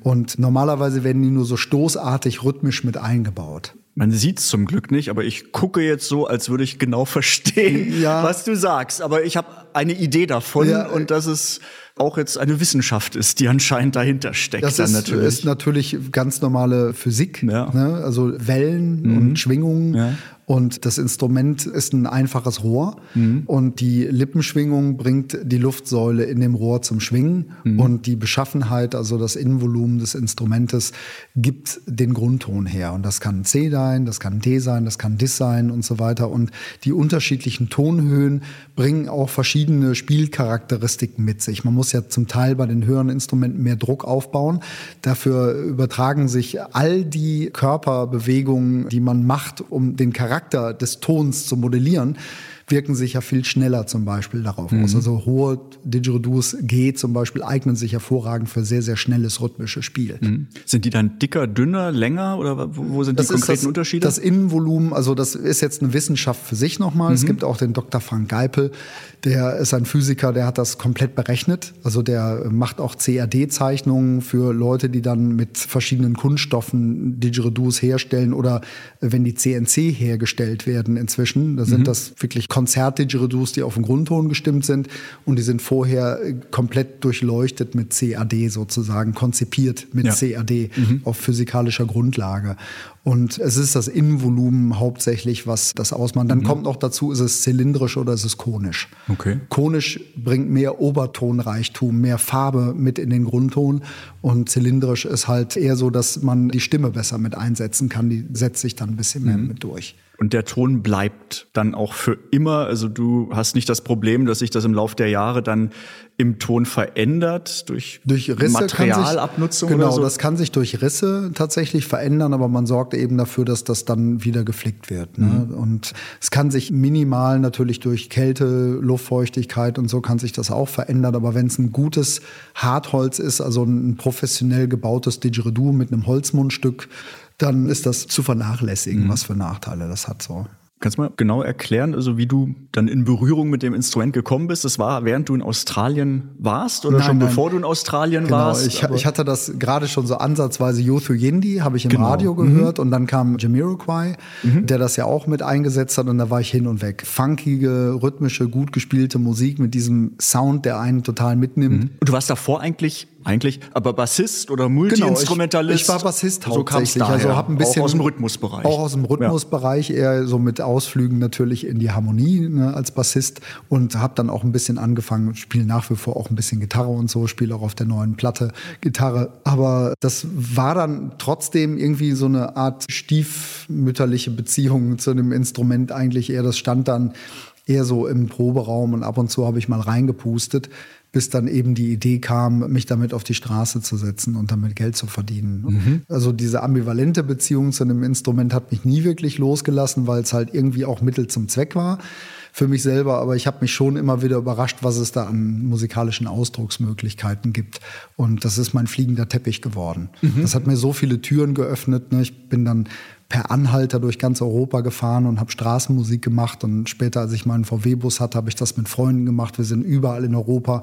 Und normalerweise werden die nur so stoßartig rhythmisch mit eingebaut. Man sieht's zum Glück nicht, aber ich gucke jetzt so, als würde ich genau verstehen, Ja. was du sagst. Aber ich habe eine Idee davon Ja. und dass es auch jetzt eine Wissenschaft ist, die anscheinend dahinter steckt. Das ist natürlich. ist natürlich ganz normale Physik, Ja. ne? also Wellen und Schwingungen. Ja. Und das Instrument ist ein einfaches Rohr und die Lippenschwingung bringt die Luftsäule in dem Rohr zum Schwingen und die Beschaffenheit, also das Innenvolumen des Instrumentes, gibt den Grundton her. Und das kann C sein, das kann D sein, das kann Dis sein und so weiter. Und die unterschiedlichen Tonhöhen bringen auch verschiedene Spielcharakteristiken mit sich. Man muss ja zum Teil bei den höheren Instrumenten mehr Druck aufbauen. Dafür übertragen sich all die Körperbewegungen, die man macht, um den Charakter des Tons zu modellieren, wirken sich ja viel schneller zum Beispiel darauf aus. Also hohe Didgeridoos G zum Beispiel eignen sich hervorragend für sehr, sehr schnelles rhythmisches Spiel. Sind die dann dicker, dünner, länger oder wo wo sind die Das ist konkreten das, Unterschiede? Das Innenvolumen, also das ist jetzt eine Wissenschaft für sich nochmal. Mhm. Es gibt auch den Dr. Frank Geipel, der ist ein Physiker, der hat das komplett berechnet. Also der macht auch CAD-Zeichnungen für Leute, die dann mit verschiedenen Kunststoffen Didgeridoos herstellen oder wenn die CNC hergestellt werden inzwischen. Da Mhm. sind das wirklich Konzert-Didgeridoos, die auf den Grundton gestimmt sind und die sind vorher äh, komplett durchleuchtet mit CAD sozusagen, konzipiert mit Ja. CAD auf physikalischer Grundlage. Und es ist das Innenvolumen hauptsächlich, was das ausmacht. Dann kommt noch dazu, ist es zylindrisch oder ist es konisch. Okay. Konisch bringt mehr Obertonreichtum, mehr Farbe mit in den Grundton. Und zylindrisch ist halt eher so, dass man die Stimme besser mit einsetzen kann. Die setzt sich dann ein bisschen mehr mit durch. Und der Ton bleibt dann auch für immer. Also du hast nicht das Problem, dass sich das im Laufe der Jahre dann im Ton verändert durch, Durch Risse Materialabnutzung sich, genau, so. das kann sich durch Risse tatsächlich verändern, aber man sorgt eben dafür, dass das dann wieder geflickt wird. Ne? Mhm. Und es kann sich minimal natürlich durch Kälte, Luftfeuchtigkeit und so kann sich das auch verändern. Aber wenn es ein gutes Hartholz ist, also ein professionell gebautes Didgeridoo mit einem Holzmundstück, dann ist das zu vernachlässigen, Mhm. was für Nachteile das hat so. Kannst du mal genau erklären, also wie du dann in Berührung mit dem Instrument gekommen bist? Das war, während du in Australien warst oder Nein, schon nein. bevor du in Australien Genau, warst? ich, ich hatte das gerade schon so ansatzweise Yothu Yindi, habe ich im Genau. Radio gehört und dann kam Jamiroquai, der das ja auch mit eingesetzt hat und da war ich hin und weg. Funkige, rhythmische, gut gespielte Musik mit diesem Sound, der einen total mitnimmt. Und du warst davor eigentlich, eigentlich, aber Bassist oder Genau, Multi-Instrumentalist? ich, ich war Bassist so hauptsächlich, also daher. habe ein bisschen auch aus dem Rhythmusbereich. Auch aus dem Rhythmusbereich, eher so mit Ausflügen natürlich in die Harmonie ne, als Bassist und habe dann auch ein bisschen angefangen, spiele nach wie vor auch ein bisschen Gitarre und so, spiele auch auf der neuen Platte Gitarre. Aber das war dann trotzdem irgendwie so eine Art stiefmütterliche Beziehung zu dem Instrument eigentlich eher. Das stand dann eher so im Proberaum und ab und zu habe ich mal reingepustet, bis dann eben die Idee kam, mich damit auf die Straße zu setzen und damit Geld zu verdienen. Also diese ambivalente Beziehung zu einem Instrument hat mich nie wirklich losgelassen, weil es halt irgendwie auch Mittel zum Zweck war für mich selber, aber ich habe mich schon immer wieder überrascht, was es da an musikalischen Ausdrucksmöglichkeiten gibt. Und das ist mein fliegender Teppich geworden. Das hat mir so viele Türen geöffnet. Ne? Ich bin dann per Anhalter durch ganz Europa gefahren und habe Straßenmusik gemacht. Und später, als ich meinen VW-Bus hatte, habe ich das mit Freunden gemacht. Wir sind überall in Europa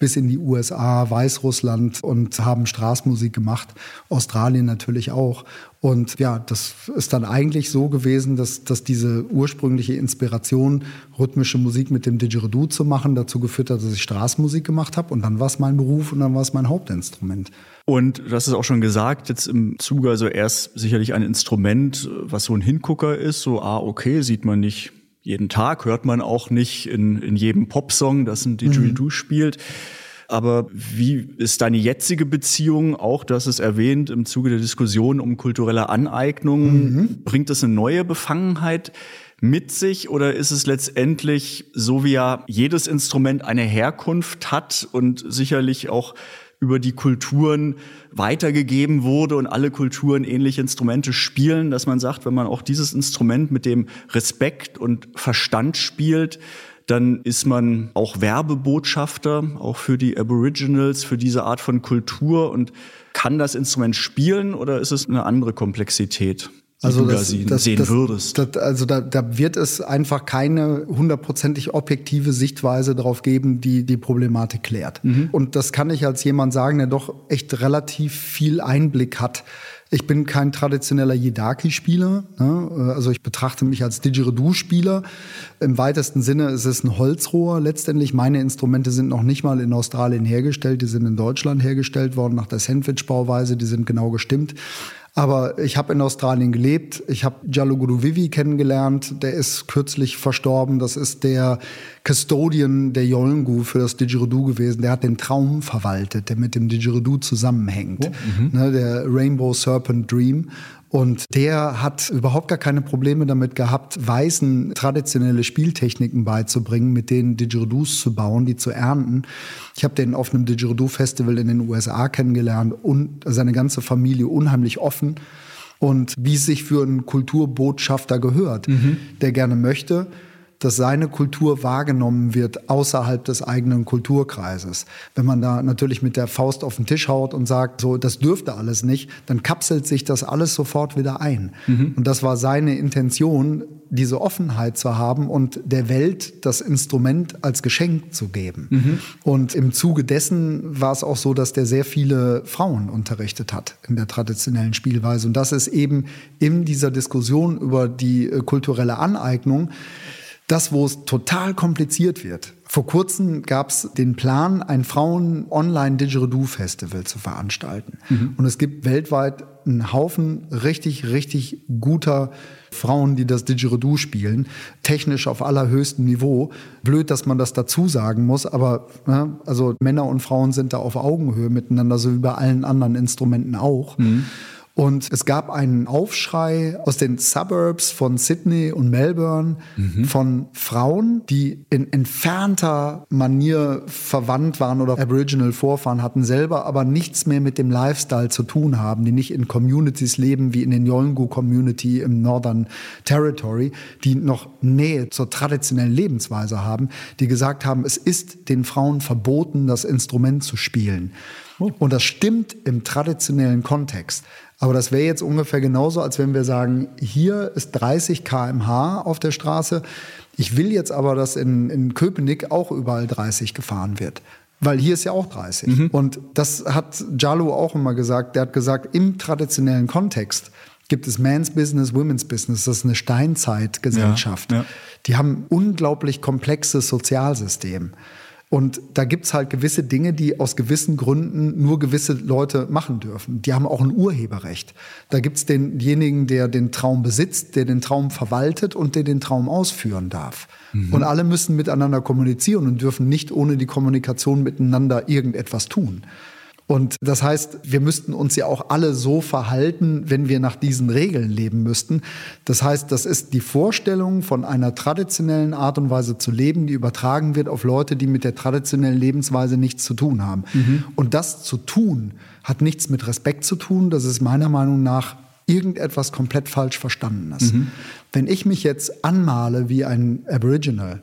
bis in die USA, Weißrussland und haben Straßenmusik gemacht. Australien natürlich auch. Und ja, das ist dann eigentlich so gewesen, dass, dass diese ursprüngliche Inspiration, rhythmische Musik mit dem Didgeridoo zu machen, dazu geführt hat, dass ich Straßenmusik gemacht habe. Und dann war es mein Beruf und dann war es mein Hauptinstrument. Und du hast es auch schon gesagt, jetzt im Zuge, also erst sicherlich ein Instrument, was so ein Hingucker ist, so, ah, okay, sieht man nicht jeden Tag, hört man auch nicht in, in jedem Popsong, dass ein Didgeridoo spielt. Aber wie ist deine jetzige Beziehung? Auch, hast es erwähnt, im Zuge der Diskussion um kulturelle Aneignung, bringt es eine neue Befangenheit mit sich oder ist es letztendlich so wie ja jedes Instrument eine Herkunft hat und sicherlich auch über die Kulturen weitergegeben wurde und alle Kulturen ähnliche Instrumente spielen, dass man sagt, wenn man auch dieses Instrument mit dem Respekt und Verstand spielt, dann ist man auch Werbebotschafter, auch für die Aboriginals, für diese Art von Kultur und kann das Instrument spielen oder ist es eine andere Komplexität, die du da sehen, sehen das, würdest? Das, also da, da wird es einfach keine hundertprozentig objektive Sichtweise darauf geben, die die Problematik klärt. Mhm. Und das kann ich als jemand sagen, der doch echt relativ viel Einblick hat. Ich bin kein traditioneller Yidaki-Spieler. Ne? Also ich betrachte mich als Didgeridoo-Spieler. Im weitesten Sinne ist es ein Holzrohr. Letztendlich meine Instrumente sind noch nicht mal in Australien hergestellt. Die sind in Deutschland hergestellt worden nach der Sandwich-Bauweise. Die sind genau gestimmt. Aber ich habe in Australien gelebt. Ich habe Jallo Guru Vivi kennengelernt. Der ist kürzlich verstorben. Das ist der Custodian der Yolngu für das Didgeridoo gewesen. Der hat den Traum verwaltet, der mit dem Didgeridoo zusammenhängt. Ne, der Rainbow Serpent Dream. Und der hat überhaupt gar keine Probleme damit gehabt, Weißen traditionelle Spieltechniken beizubringen, mit denen Didgeridoos zu bauen, die zu ernten. Ich habe den auf einem Didgeridoo-Festival in den USA kennengelernt und seine ganze Familie unheimlich offen. Und wie es sich für einen Kulturbotschafter gehört, der gerne möchte, dass seine Kultur wahrgenommen wird außerhalb des eigenen Kulturkreises. Wenn man da natürlich mit der Faust auf den Tisch haut und sagt, so, das dürfte alles nicht, dann kapselt sich das alles sofort wieder ein. Und das war seine Intention, diese Offenheit zu haben und der Welt das Instrument als Geschenk zu geben. Und im Zuge dessen war es auch so, dass der sehr viele Frauen unterrichtet hat in der traditionellen Spielweise. Und das ist eben in dieser Diskussion über die äh, kulturelle Aneignung das, wo es total kompliziert wird. Vor kurzem gab es den Plan, ein Frauen-Online-Didgeridoo-Festival zu veranstalten. Und es gibt weltweit einen Haufen richtig, richtig guter Frauen, die das Didgeridoo spielen, technisch auf allerhöchstem Niveau. Blöd, dass man das dazu sagen muss, aber ne, also Männer und Frauen sind da auf Augenhöhe miteinander, so wie bei allen anderen Instrumenten auch. Und es gab einen Aufschrei aus den Suburbs von Sydney und Melbourne von Frauen, die in entfernter Manier verwandt waren oder Aboriginal Vorfahren hatten, selber aber nichts mehr mit dem Lifestyle zu tun haben, die nicht in Communities leben wie in den Yolngu Community im Northern Territory, die noch Nähe zur traditionellen Lebensweise haben, die gesagt haben, es ist den Frauen verboten, das Instrument zu spielen. Und das stimmt im traditionellen Kontext. Aber das wäre jetzt ungefähr genauso, als wenn wir sagen, hier ist 30 km/h auf der Straße. Ich will jetzt aber, dass in, in Köpenick auch überall 30 gefahren wird. Weil hier ist ja auch 30. Und das hat Jalo auch immer gesagt. Der hat gesagt, im traditionellen Kontext gibt es Man's Business, Women's Business. Das ist eine Steinzeitgesellschaft. Ja, ja. Die haben ein unglaublich komplexes Sozialsystem. Und da gibt's halt gewisse Dinge, die aus gewissen Gründen nur gewisse Leute machen dürfen. Die haben auch ein Urheberrecht. Da gibt's denjenigen, der den Traum besitzt, der den Traum verwaltet und der den Traum ausführen darf. Und alle müssen miteinander kommunizieren und dürfen nicht ohne die Kommunikation miteinander irgendetwas tun. Und das heißt, wir müssten uns ja auch alle so verhalten, wenn wir nach diesen Regeln leben müssten. Das heißt, das ist die Vorstellung von einer traditionellen Art und Weise zu leben, die übertragen wird auf Leute, die mit der traditionellen Lebensweise nichts zu tun haben. Und das zu tun, hat nichts mit Respekt zu tun. Das ist meiner Meinung nach irgendetwas komplett falsch Verstandenes. Wenn ich mich jetzt anmale wie ein Aboriginal,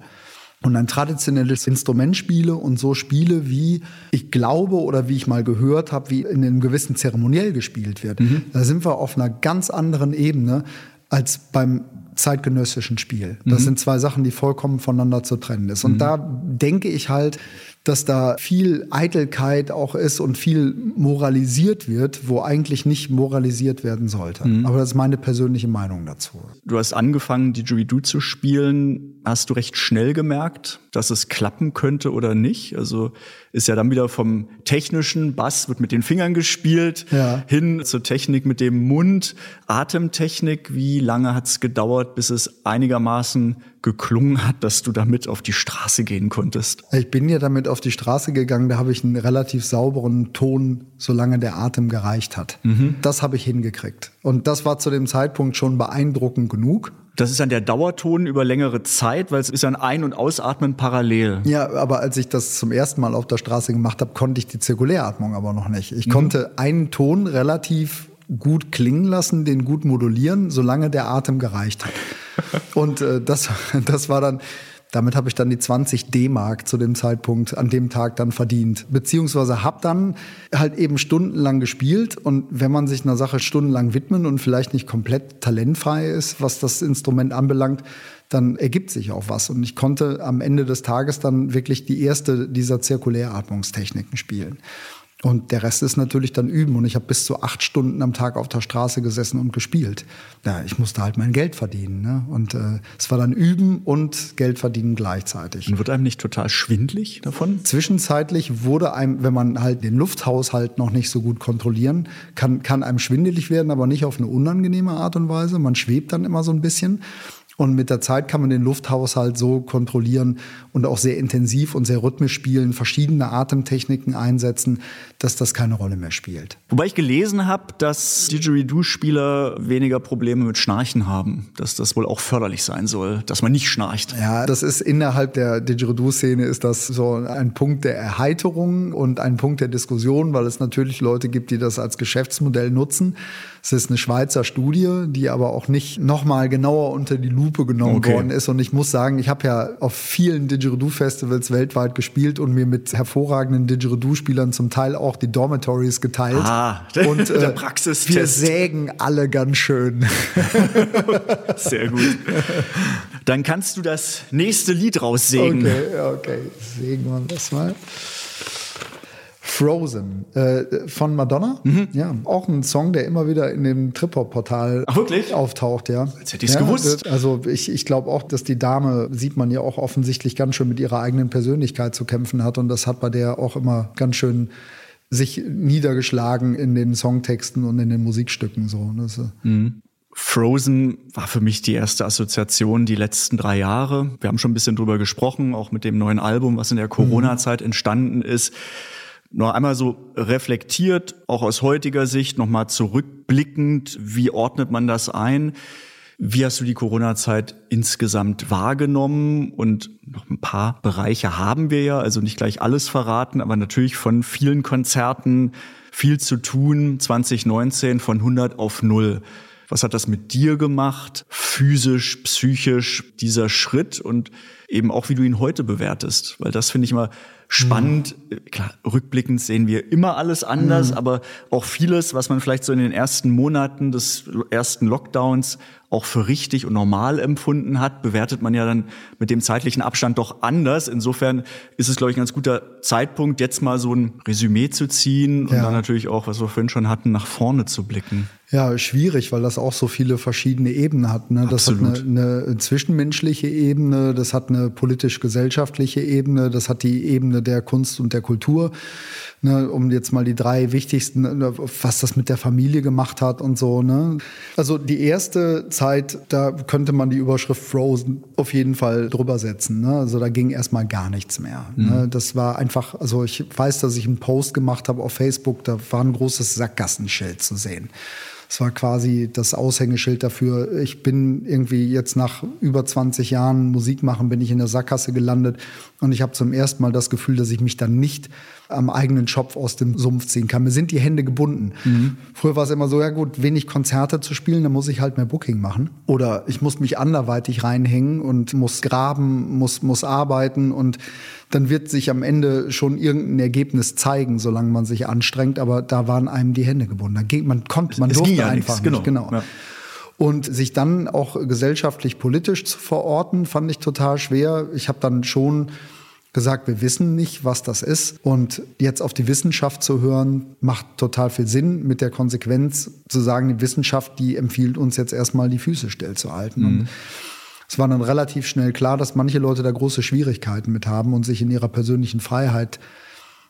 und ein traditionelles Instrument spiele und so spiele, wie ich glaube oder wie ich mal gehört habe, wie in einem gewissen Zeremoniell gespielt wird. Da sind wir auf einer ganz anderen Ebene als beim zeitgenössischen Spiel. Das sind zwei Sachen, die vollkommen voneinander zu trennen ist. Und da denke ich halt, dass da viel Eitelkeit auch ist und viel moralisiert wird, wo eigentlich nicht moralisiert werden sollte. Aber das ist meine persönliche Meinung dazu. Du hast angefangen, Didgeridoo zu spielen. Hast du recht schnell gemerkt, dass es klappen könnte oder nicht? Also ist ja dann wieder vom technischen Bass wird mit den Fingern gespielt, Ja. hin zur Technik mit dem Mund, Atemtechnik. Wie lange hat es gedauert, bis es einigermaßen geklungen hat, dass du damit auf die Straße gehen konntest? Ich bin ja damit auf die Straße gegangen, da habe ich einen relativ sauberen Ton, solange der Atem gereicht hat. Das habe ich hingekriegt. Und das war zu dem Zeitpunkt schon beeindruckend genug. Das ist dann der Dauerton über längere Zeit, weil es ist ein Ein- und Ausatmen parallel. Ja, aber als ich das zum ersten Mal auf der Straße gemacht habe, konnte ich die Zirkuläratmung aber noch nicht. Ich konnte einen Ton relativ gut klingen lassen, den gut modulieren, solange der Atem gereicht hat. Und äh, das, das war dann, damit habe ich dann die 20 D-Mark zu dem Zeitpunkt an dem Tag dann verdient. Beziehungsweise habe dann halt eben stundenlang gespielt und wenn man sich einer Sache stundenlang widmen und vielleicht nicht komplett talentfrei ist, was das Instrument anbelangt, dann ergibt sich auch was. Und ich konnte am Ende des Tages dann wirklich die erste dieser Zirkuläratmungstechniken spielen. Und der Rest ist natürlich dann üben. Und ich habe bis zu acht Stunden am Tag auf der Straße gesessen und gespielt. Ja, ich musste halt mein Geld verdienen. Ne? Und äh, es war dann üben und Geld verdienen gleichzeitig. Und wird einem nicht total schwindlig davon? Zwischenzeitlich wurde einem, wenn man halt den Lufthaushalt noch nicht so gut kontrollieren, kann, kann einem schwindelig werden, aber nicht auf eine unangenehme Art und Weise. Man schwebt dann immer so ein bisschen. Und mit der Zeit kann man den Lufthaushalt so kontrollieren und auch sehr intensiv und sehr rhythmisch spielen, verschiedene Atemtechniken einsetzen, dass das keine Rolle mehr spielt. Wobei ich gelesen habe, dass Didgeridoo-Spieler weniger Probleme mit Schnarchen haben. Dass das wohl auch förderlich sein soll, dass man nicht schnarcht. Ja, das ist innerhalb der Didgeridoo-Szene ist das so ein Punkt der Erheiterung und ein Punkt der Diskussion, weil es natürlich Leute gibt, die das als Geschäftsmodell nutzen. Es ist eine Schweizer Studie, die aber auch nicht nochmal genauer unter die Lupe genommen Okay. worden ist. Und ich muss sagen, ich habe ja auf vielen Didgeridoo-Festivals weltweit gespielt und mir mit hervorragenden Didgeridoo-Spielern zum Teil auch die Dormitories geteilt. Ah, und äh, der Praxistest. wir sägen alle ganz schön. Sehr gut. Dann kannst du das nächste Lied raussägen. Okay, okay. Sägen wir das mal. Frozen äh, von Madonna. Mhm. Ja, auch ein Song, der immer wieder in dem Trip-Hop-Portal auftaucht, ja. Als hätte ich's ja, gewusst. Also ich, ich glaube auch, dass die Dame, sieht man ja auch offensichtlich ganz schön mit ihrer eigenen Persönlichkeit zu kämpfen hat. Und das hat bei der auch immer ganz schön sich niedergeschlagen in den Songtexten und in den Musikstücken. So. Das, äh, Frozen war für mich die erste Assoziation die letzten drei Jahre. Wir haben schon ein bisschen drüber gesprochen, auch mit dem neuen Album, was in der Corona-Zeit entstanden ist. Noch einmal so reflektiert, auch aus heutiger Sicht, nochmal zurückblickend, wie ordnet man das ein? Wie hast du die Corona-Zeit insgesamt wahrgenommen? Und noch ein paar Bereiche haben wir ja, also nicht gleich alles verraten, aber natürlich von vielen Konzerten viel zu tun. 2019 von 100 auf 0. Was hat das mit dir gemacht? Physisch, psychisch, dieser Schritt und eben auch, wie du ihn heute bewertest? Weil das finde ich immer spannend. Klar, rückblickend sehen wir immer alles anders, aber auch vieles, was man vielleicht so in den ersten Monaten des ersten Lockdowns auch für richtig und normal empfunden hat, bewertet man ja dann mit dem zeitlichen Abstand doch anders. Insofern ist es, glaube ich, ein ganz guter Zeitpunkt, jetzt mal so ein Resümee zu ziehen und Ja. dann natürlich auch, was wir vorhin schon hatten, nach vorne zu blicken. Ja, schwierig, weil das auch so viele verschiedene Ebenen hat. Ne? Das Absolut. hat eine, eine zwischenmenschliche Ebene, das hat eine politisch-gesellschaftliche Ebene, das hat die Ebene der Kunst und der Kultur. Ne? Um jetzt mal die drei wichtigsten, ne, was das mit der Familie gemacht hat und so. Ne? Also die erste Zeit, da könnte man die Überschrift Frozen auf jeden Fall drüber setzen. Ne? Also da ging erstmal gar nichts mehr. Ne? Das war einfach, also ich weiß, dass ich einen Post gemacht habe auf Facebook, da war ein großes Sackgassenschild zu sehen. Es war quasi das Aushängeschild dafür. Ich bin irgendwie jetzt nach über 20 Jahren Musik machen, bin ich in der Sackgasse gelandet und ich habe zum ersten Mal das Gefühl, dass ich mich dann nicht am eigenen Schopf aus dem Sumpf ziehen kann. Mir sind die Hände gebunden. Früher war es immer so, ja gut, wenig Konzerte zu spielen, dann muss ich halt mehr Booking machen. Oder ich muss mich anderweitig reinhängen und muss graben, muss, muss arbeiten und dann wird sich am Ende schon irgendein Ergebnis zeigen, solange man sich anstrengt. Aber da waren einem die Hände gebunden. Da ging, man konnte, man Es durfte ja einfach nichts, nicht. genau. Genau. Ja. Und sich dann auch gesellschaftlich politisch zu verorten, fand ich total schwer. Ich habe dann schon gesagt, wir wissen nicht, was das ist. Und jetzt auf die Wissenschaft zu hören, macht total viel Sinn, mit der Konsequenz zu sagen, die Wissenschaft, die empfiehlt uns jetzt erstmal die Füße stillzuhalten. Und es war dann relativ schnell klar, dass manche Leute da große Schwierigkeiten mit haben und sich in ihrer persönlichen Freiheit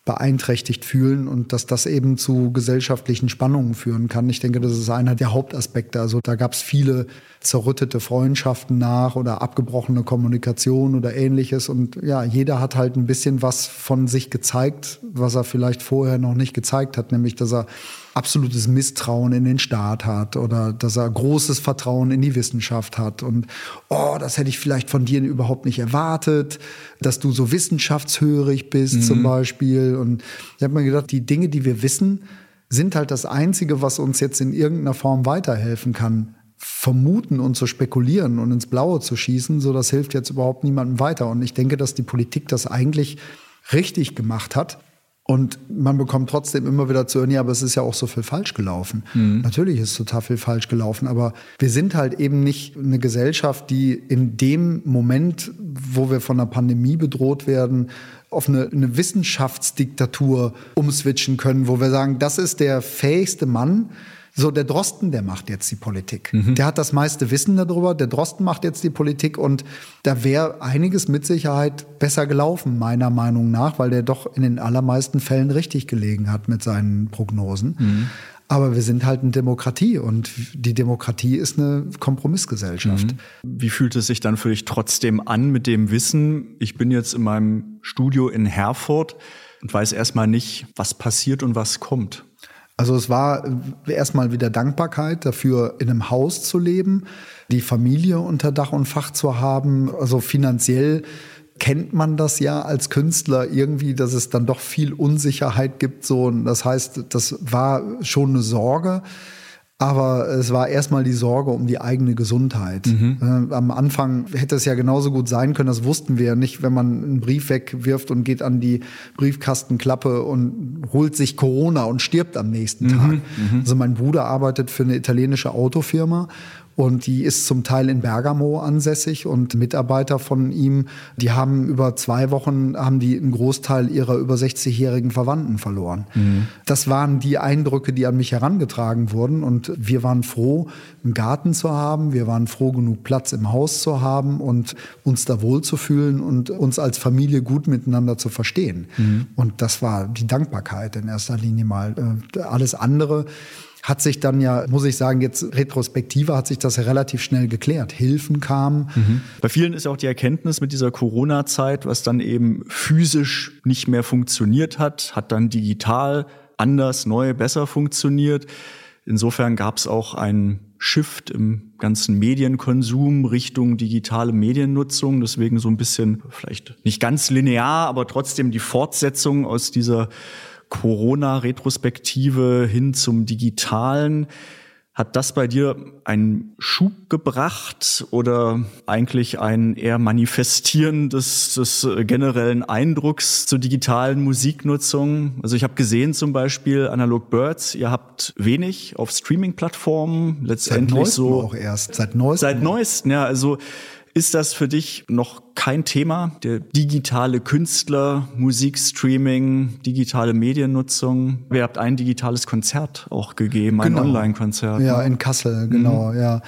beeinträchtigt fühlen und dass das eben zu gesellschaftlichen Spannungen führen kann. Ich denke, das ist einer der Hauptaspekte. Also da gab es viele zerrüttete Freundschaften nach oder abgebrochene Kommunikation oder ähnliches. Und ja, jeder hat halt ein bisschen was von sich gezeigt, was er vielleicht vorher noch nicht gezeigt hat, nämlich dass er absolutes Misstrauen in den Staat hat oder dass er großes Vertrauen in die Wissenschaft hat und oh, das hätte ich vielleicht von dir überhaupt nicht erwartet, dass du so wissenschaftshörig bist zum Beispiel. Und ich habe mir gedacht, die Dinge, die wir wissen, sind halt das Einzige, was uns jetzt in irgendeiner Form weiterhelfen kann. Vermuten und zu spekulieren und ins Blaue zu schießen, so das hilft jetzt überhaupt niemandem weiter. Und ich denke, dass die Politik das eigentlich richtig gemacht hat. Und man bekommt trotzdem immer wieder zu hören, ja, aber es ist ja auch so viel falsch gelaufen. Natürlich ist total viel falsch gelaufen, aber wir sind halt eben nicht eine Gesellschaft, die in dem Moment, wo wir von einer Pandemie bedroht werden, auf eine, eine Wissenschaftsdiktatur umswitchen können, wo wir sagen, das ist der fähigste Mann, so, der Drosten, der macht jetzt die Politik. Der hat das meiste Wissen darüber. Der Drosten macht jetzt die Politik und da wäre einiges mit Sicherheit besser gelaufen, meiner Meinung nach, weil der doch in den allermeisten Fällen richtig gelegen hat mit seinen Prognosen. Aber wir sind halt eine Demokratie und die Demokratie ist eine Kompromissgesellschaft. Wie fühlt es sich dann für dich trotzdem an mit dem Wissen, ich bin jetzt in meinem Studio in Herford und weiß erstmal nicht, was passiert und was kommt? Also es war äh, erstmal wieder Dankbarkeit dafür, in einem Haus zu leben, die Familie unter Dach und Fach zu haben. Also finanziell kennt man das ja als Künstler irgendwie, dass es dann doch viel Unsicherheit gibt. So, und das heißt, das war schon eine Sorge. Aber es war erstmal die Sorge um die eigene Gesundheit. Äh, am Anfang hätte es ja genauso gut sein können, das wussten wir ja nicht, wenn man einen Brief wegwirft und geht an die Briefkastenklappe und holt sich Corona und stirbt am nächsten Tag. Also mein Bruder arbeitet für eine italienische Autofirma und die ist zum Teil in Bergamo ansässig und Mitarbeiter von ihm, die haben über zwei Wochen haben die einen Großteil ihrer über 60-jährigen Verwandten verloren. Das waren die Eindrücke, die an mich herangetragen wurden und wir waren froh, einen Garten zu haben. Wir waren froh, genug Platz im Haus zu haben und uns da wohlzufühlen und uns als Familie gut miteinander zu verstehen. Und das war die Dankbarkeit in erster Linie mal. Äh, Alles andere hat sich dann ja, muss ich sagen, jetzt retrospektiver hat sich das ja relativ schnell geklärt. Hilfen kamen. Bei vielen ist auch die Erkenntnis mit dieser Corona-Zeit, was dann eben physisch nicht mehr funktioniert hat, hat dann digital anders, neu, besser funktioniert. Insofern gab es auch einen Shift im ganzen Medienkonsum Richtung digitale Mediennutzung. Deswegen so ein bisschen, vielleicht nicht ganz linear, aber trotzdem die Fortsetzung aus dieser Corona-Retrospektive hin zum Digitalen. Hat das bei dir einen Schub gebracht oder eigentlich ein eher Manifestieren des, des generellen Eindrucks zur digitalen Musiknutzung? Also ich habe gesehen zum Beispiel Analog Birds, ihr habt wenig auf Streaming-Plattformen, letztendlich Seit so. auch erst. Seit neuestem. Seit neuestem, ja. Also ist das für dich noch kein Thema? Der digitale Künstler, Musikstreaming, digitale Mediennutzung. Ihr habt ein digitales Konzert auch gegeben, ein Genau. Online-Konzert. Ja, ne? in Kassel, genau, ja.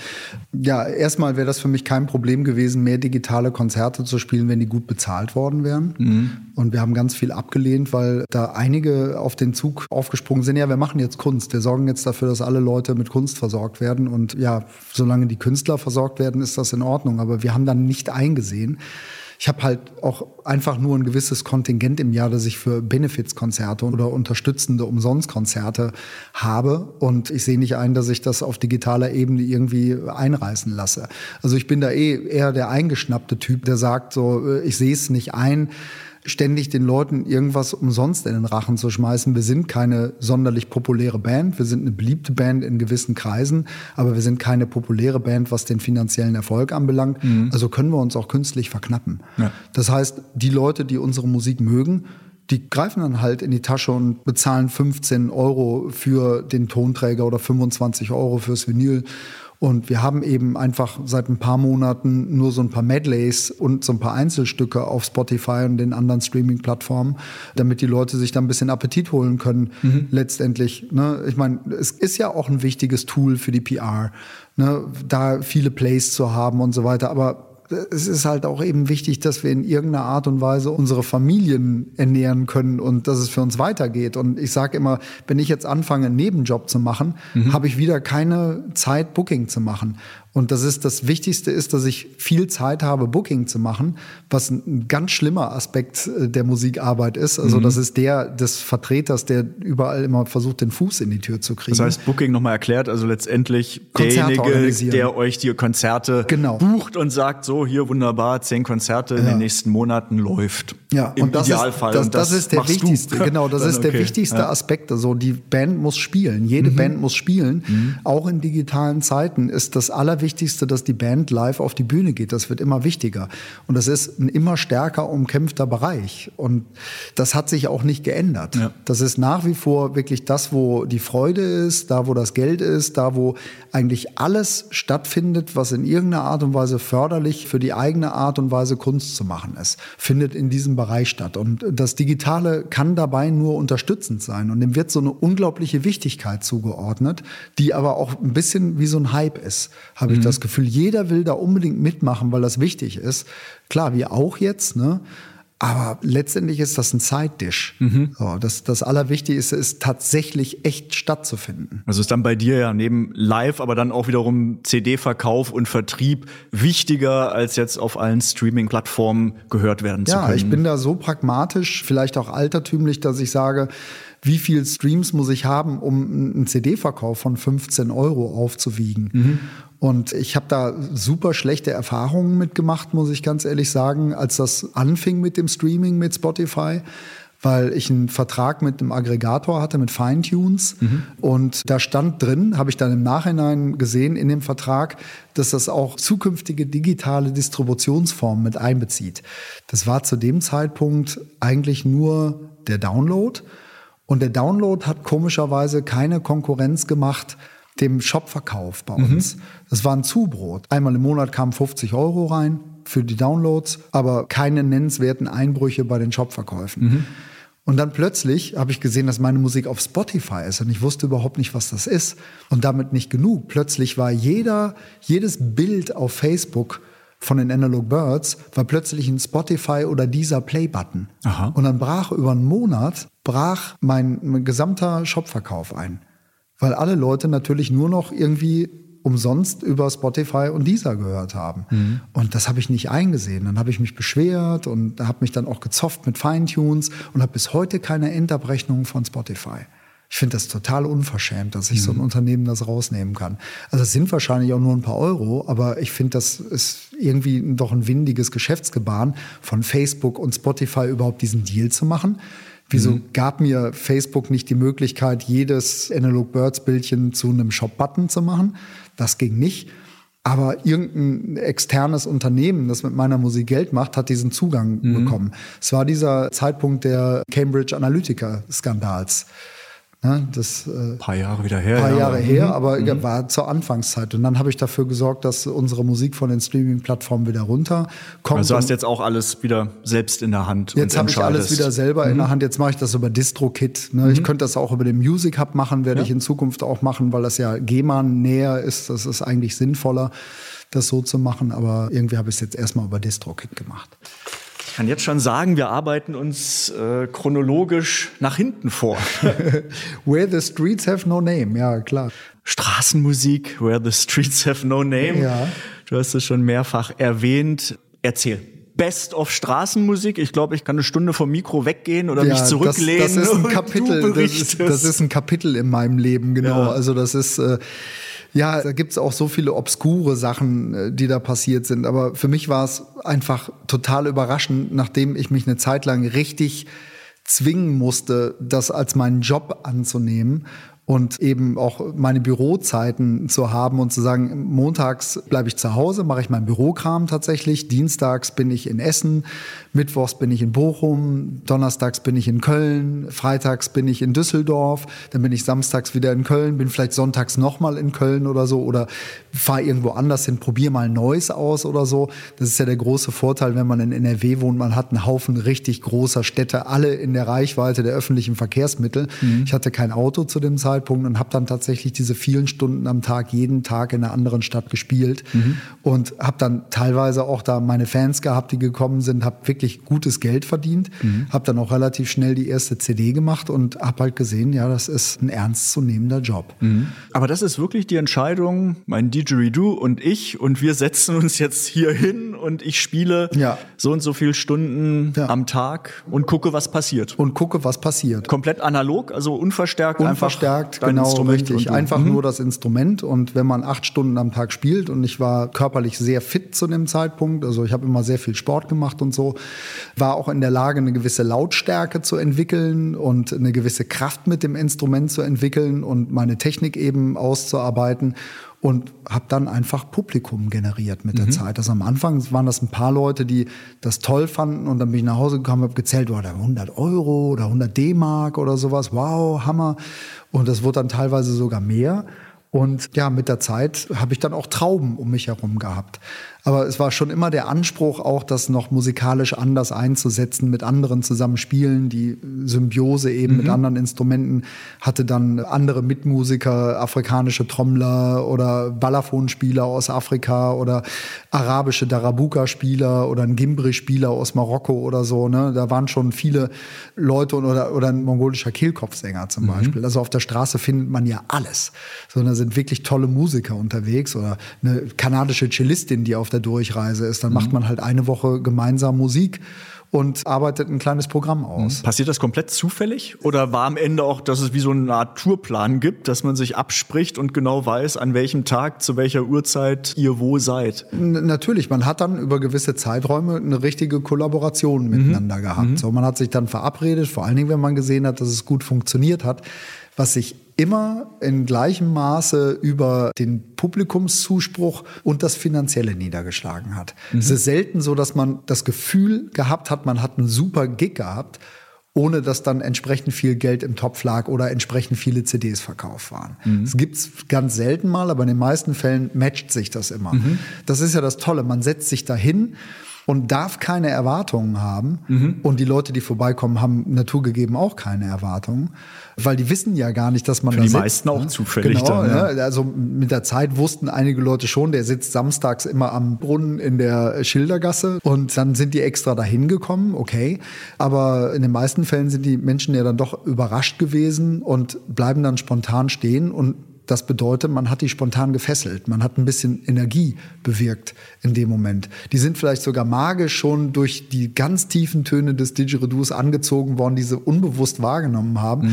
Ja, erstmal wäre das für mich kein Problem gewesen, mehr digitale Konzerte zu spielen, wenn die gut bezahlt worden wären. Und wir haben ganz viel abgelehnt, weil da einige auf den Zug aufgesprungen sind. Ja, wir machen jetzt Kunst. Wir sorgen jetzt dafür, dass alle Leute mit Kunst versorgt werden. Und ja, solange die Künstler versorgt werden, ist das in Ordnung. Aber wir haben dann nicht eingesehen, ich habe halt auch einfach nur ein gewisses Kontingent im Jahr, das ich für Benefizkonzerte oder unterstützende Umsonstkonzerte habe. Und ich sehe nicht ein, dass ich das auf digitaler Ebene irgendwie einreißen lasse. Also ich bin da eh eher der eingeschnappte Typ, der sagt so, äh, ich sehe es nicht ein ständig den Leuten irgendwas umsonst in den Rachen zu schmeißen. Wir sind keine sonderlich populäre Band. Wir sind eine beliebte Band in gewissen Kreisen, aber wir sind keine populäre Band, was den finanziellen Erfolg anbelangt. Also können wir uns auch künstlich verknappen. Ja. Das heißt, die Leute, die unsere Musik mögen, die greifen dann halt in die Tasche und bezahlen 15 Euro für den Tonträger oder 25 Euro fürs Vinyl. Und wir haben eben einfach seit ein paar Monaten nur so ein paar Medleys und so ein paar Einzelstücke auf Spotify und den anderen Streaming-Plattformen, damit die Leute sich da ein bisschen Appetit holen können. Letztendlich, ne? ich meine, es ist ja auch ein wichtiges Tool für die PR, ne? da viele Plays zu haben und so weiter. Aber es ist halt auch eben wichtig, dass wir in irgendeiner Art und Weise unsere Familien ernähren können und dass es für uns weitergeht. Und ich sage immer, wenn ich jetzt anfange, einen Nebenjob zu machen, habe ich wieder keine Zeit, Booking zu machen. Und das ist das Wichtigste ist, dass ich viel Zeit habe, Booking zu machen, was ein ganz schlimmer Aspekt äh, der Musikarbeit ist. Also das ist der des Vertreters, der überall immer versucht, den Fuß in die Tür zu kriegen. Das heißt, Booking nochmal erklärt, also letztendlich Konzerte derjenige, der euch die Konzerte Genau. bucht und sagt, so hier wunderbar, zehn Konzerte in den nächsten Monaten läuft. Ja, Im und das Idealfall. Ist, das, und das, ist der machst du. wichtigste, genau, das Dann ist der okay. wichtigste Ja. Mhm. Aspekt. Also die Band muss spielen, jede Band muss spielen. Auch in digitalen Zeiten ist das Allerwichtigste, dass die Band live auf die Bühne geht. Das wird immer wichtiger. Und das ist ein immer stärker umkämpfter Bereich. Und das hat sich auch nicht geändert. Ja. Das ist nach wie vor wirklich das, wo die Freude ist, da wo das Geld ist, da wo eigentlich alles stattfindet, was in irgendeiner Art und Weise förderlich für die eigene Art und Weise Kunst zu machen ist, findet in diesem Bereich statt. Und das Digitale kann dabei nur unterstützend sein. Und dem wird so eine unglaubliche Wichtigkeit zugeordnet, die aber auch ein bisschen wie so ein Hype ist, habe ich das Gefühl. Jeder will da unbedingt mitmachen, weil das wichtig ist. Klar, wir auch jetzt, ne? Aber letztendlich ist das ein Side-Dish. So, das, das Allerwichtigste ist tatsächlich echt stattzufinden. Also ist dann bei dir ja neben Live, aber dann auch wiederum CD-Verkauf und Vertrieb wichtiger, als jetzt auf allen Streaming-Plattformen gehört werden zu Ja, können. ich bin da so pragmatisch, vielleicht auch altertümlich, dass ich sage, wie viel Streams muss ich haben, um einen CD-Verkauf von 15 Euro aufzuwiegen? Und ich habe da super schlechte Erfahrungen mitgemacht, muss ich ganz ehrlich sagen, als das anfing mit dem Streaming mit Spotify weil ich einen Vertrag mit einem Aggregator hatte, mit Feintunes. Und da stand drin, habe ich dann im Nachhinein gesehen in dem Vertrag, dass das auch zukünftige digitale Distributionsformen mit einbezieht. Das war zu dem Zeitpunkt eigentlich nur der Download. Und der Download hat komischerweise keine Konkurrenz gemacht dem Shopverkauf bei uns. Das war ein Zubrot. Einmal im Monat kamen 50 Euro rein für die Downloads, aber keine nennenswerten Einbrüche bei den Shopverkäufen. Und dann plötzlich habe ich gesehen, dass meine Musik auf Spotify ist und ich wusste überhaupt nicht, was das ist. Und damit nicht genug. Plötzlich war jeder, jedes Bild auf Facebook von den Analog Birds war plötzlich ein Spotify oder dieser Play-Button. Und dann brach über einen Monat, brach mein, mein gesamter Shopverkauf ein. Weil alle Leute natürlich nur noch irgendwie umsonst über Spotify und Deezer gehört haben. Und das habe ich nicht eingesehen. Dann habe ich mich beschwert und habe mich dann auch gezofft mit Feintunes und habe bis heute keine Endabrechnung von Spotify. Ich finde das total unverschämt, dass sich so ein Unternehmen das rausnehmen kann. Also es sind wahrscheinlich auch nur ein paar Euro, aber ich finde, das ist irgendwie doch ein windiges Geschäftsgebaren von Facebook und Spotify überhaupt diesen Deal zu machen. Wieso gab mir Facebook nicht die Möglichkeit, jedes Analog Birds Bildchen zu einem Shop-Button zu machen? Das ging nicht. Aber irgendein externes Unternehmen, das mit meiner Musik Geld macht, hat diesen Zugang bekommen. Es war dieser Zeitpunkt der Cambridge Analytica-Skandals. Ne, das äh, paar Jahre wieder her. paar ja. Jahre her, aber ja, war zur Anfangszeit. Und dann habe ich dafür gesorgt, dass unsere Musik von den Streaming-Plattformen wieder runterkommt. Also hast jetzt auch alles wieder selbst in der Hand. Jetzt habe ich alles wieder selber Mhm. in der Hand. Jetzt mache ich das über DistroKit. Ne? Ich könnte das auch über den Music Hub machen, werde ich in Zukunft auch machen, weil das ja GEMA näher ist. Das ist eigentlich sinnvoller, das so zu machen. Aber irgendwie habe ich es jetzt erstmal über DistroKit gemacht. Ich kann jetzt schon sagen, wir arbeiten uns äh, chronologisch nach hinten vor. Where the streets have no name, ja klar. Straßenmusik, Where the Streets Have No Name. Ja. Du hast es schon mehrfach erwähnt. Erzähl. Best of Straßenmusik. Ich glaube, ich kann eine Stunde vom Mikro weggehen oder mich das, zurücklehnen. das ist ein Kapitel. Das ist, das ist ein Kapitel in meinem Leben, genau. Ja. Also das ist äh, ja, da gibt's auch so viele obskure Sachen, äh, die da passiert sind. Aber für mich war es einfach total überraschend, nachdem ich mich eine Zeit lang richtig zwingen musste, das als meinen Job anzunehmen und eben auch meine Bürozeiten zu haben und zu sagen, montags bleibe ich zu Hause, mache ich meinen Bürokram tatsächlich, dienstags bin ich in Essen, mittwochs bin ich in Bochum, donnerstags bin ich in Köln, freitags bin ich in Düsseldorf, dann bin ich samstags wieder in Köln, bin vielleicht sonntags nochmal in Köln oder so oder fahre irgendwo anders hin, probiere mal Neues aus oder so. Das ist ja der große Vorteil, wenn man in NRW wohnt, man hat einen Haufen richtig großer Städte, alle in der Reichweite der öffentlichen Verkehrsmittel. Ich hatte kein Auto zu dem Zeitpunkt und habe dann tatsächlich diese vielen Stunden am Tag jeden Tag in einer anderen Stadt gespielt und habe dann teilweise auch da meine Fans gehabt, die gekommen sind, habe wirklich gutes Geld verdient, habe dann auch relativ schnell die erste CD gemacht und habe halt gesehen, ja, das ist ein ernstzunehmender Job. Aber das ist wirklich die Entscheidung, mein Didgeridoo und ich und wir setzen uns jetzt hier hin und ich spiele Ja. so und so viele Stunden Ja. am Tag und gucke, was passiert. Und gucke, was passiert. Komplett analog, also unverstärkt, Unverstärkt, genau Instrument richtig. Einfach Mhm. nur das Instrument. Und wenn man acht Stunden am Tag spielt und ich war körperlich sehr fit zu dem Zeitpunkt, also ich habe immer sehr viel Sport gemacht und so, war auch in der Lage, eine gewisse Lautstärke zu entwickeln und eine gewisse Kraft mit dem Instrument zu entwickeln und meine Technik eben auszuarbeiten. Und habe dann einfach Publikum generiert mit der Zeit. Also am Anfang waren das ein paar Leute, die das toll fanden und dann bin ich nach Hause gekommen, habe gezählt, da 100 Euro oder 100 D-Mark oder sowas. Wow, Hammer. Und das wurde dann teilweise sogar mehr. Und ja, mit der Zeit habe ich dann auch Trauben um mich herum gehabt. Aber es war schon immer der Anspruch, auch das noch musikalisch anders einzusetzen, mit anderen zusammen spielen. Die Symbiose eben mit anderen Instrumenten hatte dann andere Mitmusiker, afrikanische Trommler oder Balafon-Spieler aus Afrika oder arabische Darabuka-Spieler oder ein Gimbri-Spieler aus Marokko oder so. Ne? Da waren schon viele Leute und- oder, oder ein mongolischer Kehlkopfsänger zum Beispiel. Also auf der Straße findet man ja alles. Sondern sind wirklich tolle Musiker unterwegs oder eine kanadische Cellistin, die auf der Durchreise ist. Dann macht man halt eine Woche gemeinsam Musik und arbeitet ein kleines Programm aus. Passiert das komplett zufällig? Oder war am Ende auch, dass es wie so eine Art Tourplan gibt, dass man sich abspricht und genau weiß, an welchem Tag, zu welcher Uhrzeit ihr wo seid? N- Natürlich, man hat dann über gewisse Zeiträume eine richtige Kollaboration miteinander gehabt. So, man hat sich dann verabredet, vor allen Dingen, wenn man gesehen hat, dass es gut funktioniert hat, was sich immer in gleichem Maße über den Publikumszuspruch und das Finanzielle niedergeschlagen hat. Es ist selten so, dass man das Gefühl gehabt hat, man hat einen super Gig gehabt, ohne dass dann entsprechend viel Geld im Topf lag oder entsprechend viele CDs verkauft waren. Das gibt's ganz selten mal, aber in den meisten Fällen matcht sich das immer. Das ist ja das Tolle. Man setzt sich dahin und darf keine Erwartungen haben. Und die Leute, die vorbeikommen, haben naturgegeben auch keine Erwartungen, weil die wissen ja gar nicht, dass man Für da die sitzt, meisten auch ne? zufällig Genau, dann, ja. ne? Also mit der Zeit wussten einige Leute schon, der sitzt samstags immer am Brunnen in der Schildergasse und dann sind die extra dahin gekommen, okay. Aber in den meisten Fällen sind die Menschen ja dann doch überrascht gewesen und bleiben dann spontan stehen und Das bedeutet, man hat die spontan gefesselt. Man hat ein bisschen Energie bewirkt in dem Moment. Die sind vielleicht sogar magisch schon durch die ganz tiefen Töne des Didgeridoos angezogen worden, die sie unbewusst wahrgenommen haben.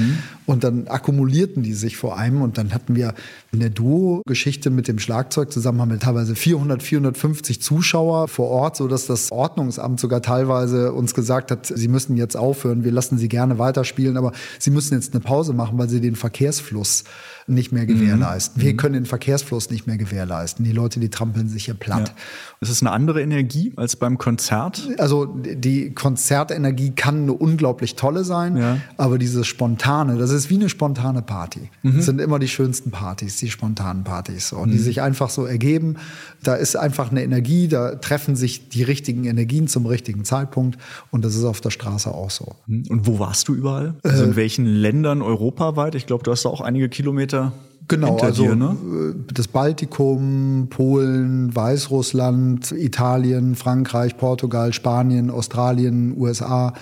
Und dann akkumulierten die sich vor einem. Und dann hatten wir in der Duo-Geschichte mit dem Schlagzeug zusammen haben wir teilweise 400, 450 Zuschauer vor Ort, so dass das Ordnungsamt sogar teilweise uns gesagt hat, sie müssen jetzt aufhören, wir lassen sie gerne weiterspielen, aber sie müssen jetzt eine Pause machen, weil sie den Verkehrsfluss nicht mehr gewährleisten. Wir können den Verkehrsfluss nicht mehr gewährleisten. Die Leute, die trampeln sich hier platt. Ist es eine andere Energie als beim Konzert? Also die Konzertenergie kann eine unglaublich tolle sein, Ja. aber dieses Spontane, das ist wie eine spontane Party. Das sind immer die schönsten Partys, die spontanen Partys, so, die sich einfach so ergeben. Da ist einfach eine Energie, da treffen sich die richtigen Energien zum richtigen Zeitpunkt und das ist auf der Straße auch so. Und wo warst du überall? Also in welchen Ländern europaweit? Ich glaube, du hast da auch einige Kilometer Genau, also dir, ne? äh, das Baltikum, Polen, Weißrussland, Italien, Frankreich, Portugal, Spanien, Australien, USA.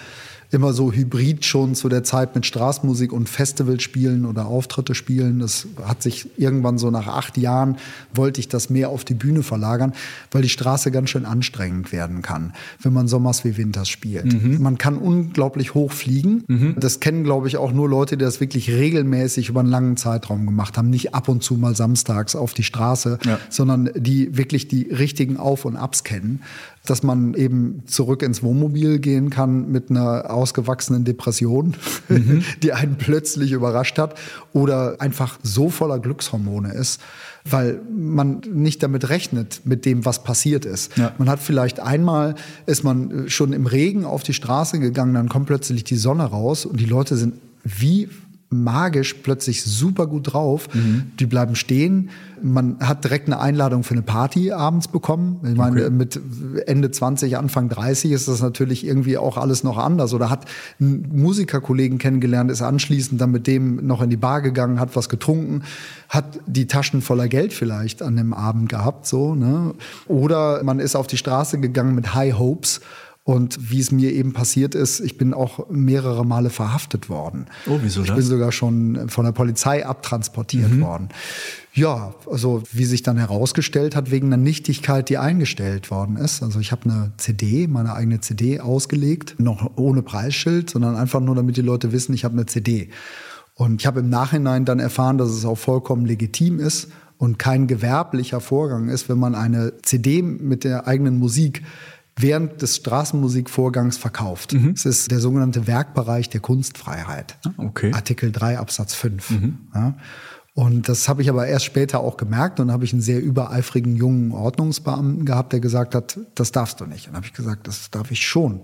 Immer so hybrid schon zu der Zeit mit Straßenmusik und Festival spielen oder Auftritte spielen. Das hat sich irgendwann so nach acht Jahren wollte ich das mehr auf die Bühne verlagern, weil die Straße ganz schön anstrengend werden kann, wenn man Sommers wie Winters spielt. Man kann unglaublich hoch fliegen. Das kennen, glaube ich, auch nur Leute, die das wirklich regelmäßig über einen langen Zeitraum gemacht haben. Nicht ab und zu mal samstags auf die Straße, Ja. sondern die wirklich die richtigen Auf- und Abs kennen. Dass man eben zurück ins Wohnmobil gehen kann mit einer ausgewachsenen Depression, die einen plötzlich überrascht hat oder einfach so voller Glückshormone ist, weil man nicht damit rechnet, mit dem, was passiert ist. Ja. Man hat vielleicht einmal, ist man äh, schon im Regen auf die Straße gegangen, dann kommt plötzlich die Sonne raus und die Leute sind wie magisch plötzlich super gut drauf. Die bleiben stehen. Man hat direkt eine Einladung für eine Party abends bekommen. Ich meine, mit Ende 20, Anfang 30 ist das natürlich irgendwie auch alles noch anders. Oder hat einen Musikerkollegen kennengelernt, ist anschließend dann mit dem noch in die Bar gegangen, hat was getrunken, hat die Taschen voller Geld vielleicht an dem Abend gehabt, so, ne? Oder man ist auf die Straße gegangen mit High Hopes. Und wie es mir eben passiert ist, ich bin auch mehrere Male verhaftet worden. Oh, wieso Ich das? bin sogar schon von der Polizei abtransportiert worden. Ja, also wie sich dann herausgestellt hat, wegen einer Nichtigkeit, die eingestellt worden ist. Also ich habe eine CD, meine eigene CD ausgelegt, noch ohne Preisschild, sondern einfach nur, damit die Leute wissen, ich habe eine CD. Und ich habe im Nachhinein dann erfahren, dass es auch vollkommen legitim ist und kein gewerblicher Vorgang ist, wenn man eine CD mit der eigenen Musik während des Straßenmusikvorgangs verkauft. Es ist der sogenannte Werkbereich der Kunstfreiheit. okay. Artikel 3 Absatz 5. Ja. Und das habe ich aber erst später auch gemerkt und habe ich einen sehr übereifrigen jungen Ordnungsbeamten gehabt, der gesagt hat, das darfst du nicht. Und habe ich gesagt, das darf ich schon.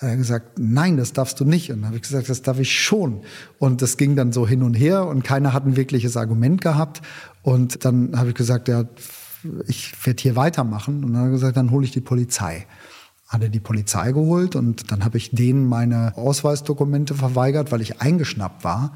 Er hat gesagt, nein, das darfst du nicht. Und dann habe ich gesagt, das darf ich schon. Und das ging dann so hin und her und keiner hat ein wirkliches Argument gehabt. Und dann habe ich gesagt, ja, ich werde hier weitermachen. Und dann hat er gesagt, dann hole ich die Polizei hat er die Polizei geholt und dann habe ich denen meine Ausweisdokumente verweigert, weil ich eingeschnappt war.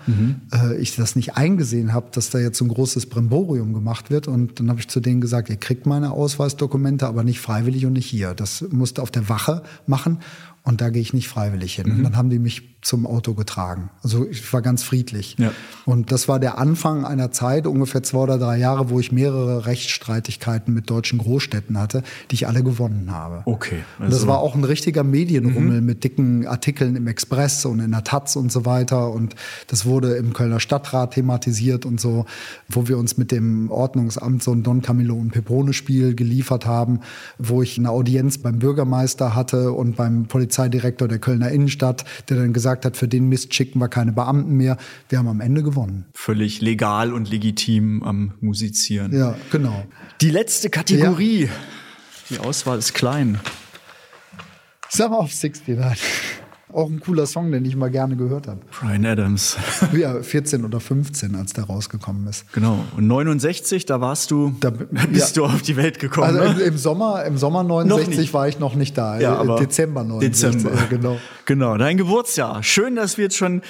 Äh, ich das nicht eingesehen habe, dass da jetzt so ein großes Brimborium gemacht wird. Und dann habe ich zu denen gesagt, ihr kriegt meine Ausweisdokumente, aber nicht freiwillig und nicht hier. Das musst du auf der Wache machen und da gehe ich nicht freiwillig hin. Und dann haben die mich zum Auto getragen. Also ich war ganz friedlich. Ja. Und das war der Anfang einer Zeit, ungefähr zwei oder drei Jahre, wo ich mehrere Rechtsstreitigkeiten mit deutschen Großstädten hatte, die ich alle gewonnen habe. Okay, und das also- war auch ein richtiger Medienrummel mit dicken Artikeln im Express und in der Taz und so weiter. Und das wurde im Kölner Stadtrat thematisiert und so, wo wir uns mit dem Ordnungsamt so ein Don Camillo und Peprone-Spiel geliefert haben, wo ich eine Audienz beim Bürgermeister hatte und beim Polizeidirektor der Kölner Innenstadt, der dann gesagt hat, für den Mist schicken wir keine Beamten mehr. Wir haben am Ende gewonnen. Völlig legal und legitim am Musizieren. Ja, genau. Die letzte Kategorie. Die Auswahl ist klein. Mal auf 69. Auch ein cooler Song, den ich mal gerne gehört habe. Brian Adams. Ja, 14 oder 15, als der rausgekommen ist. Genau. Und 69, da warst du, Da- bist ja. du auf die Welt gekommen. Also ne? im, im Sommer, im Sommer Noch 69 nicht. war ich noch nicht da. Ja, Äh, aber Dezember 69. Dezember. ja, genau. Genau, dein Geburtsjahr. Schön, dass wir jetzt schon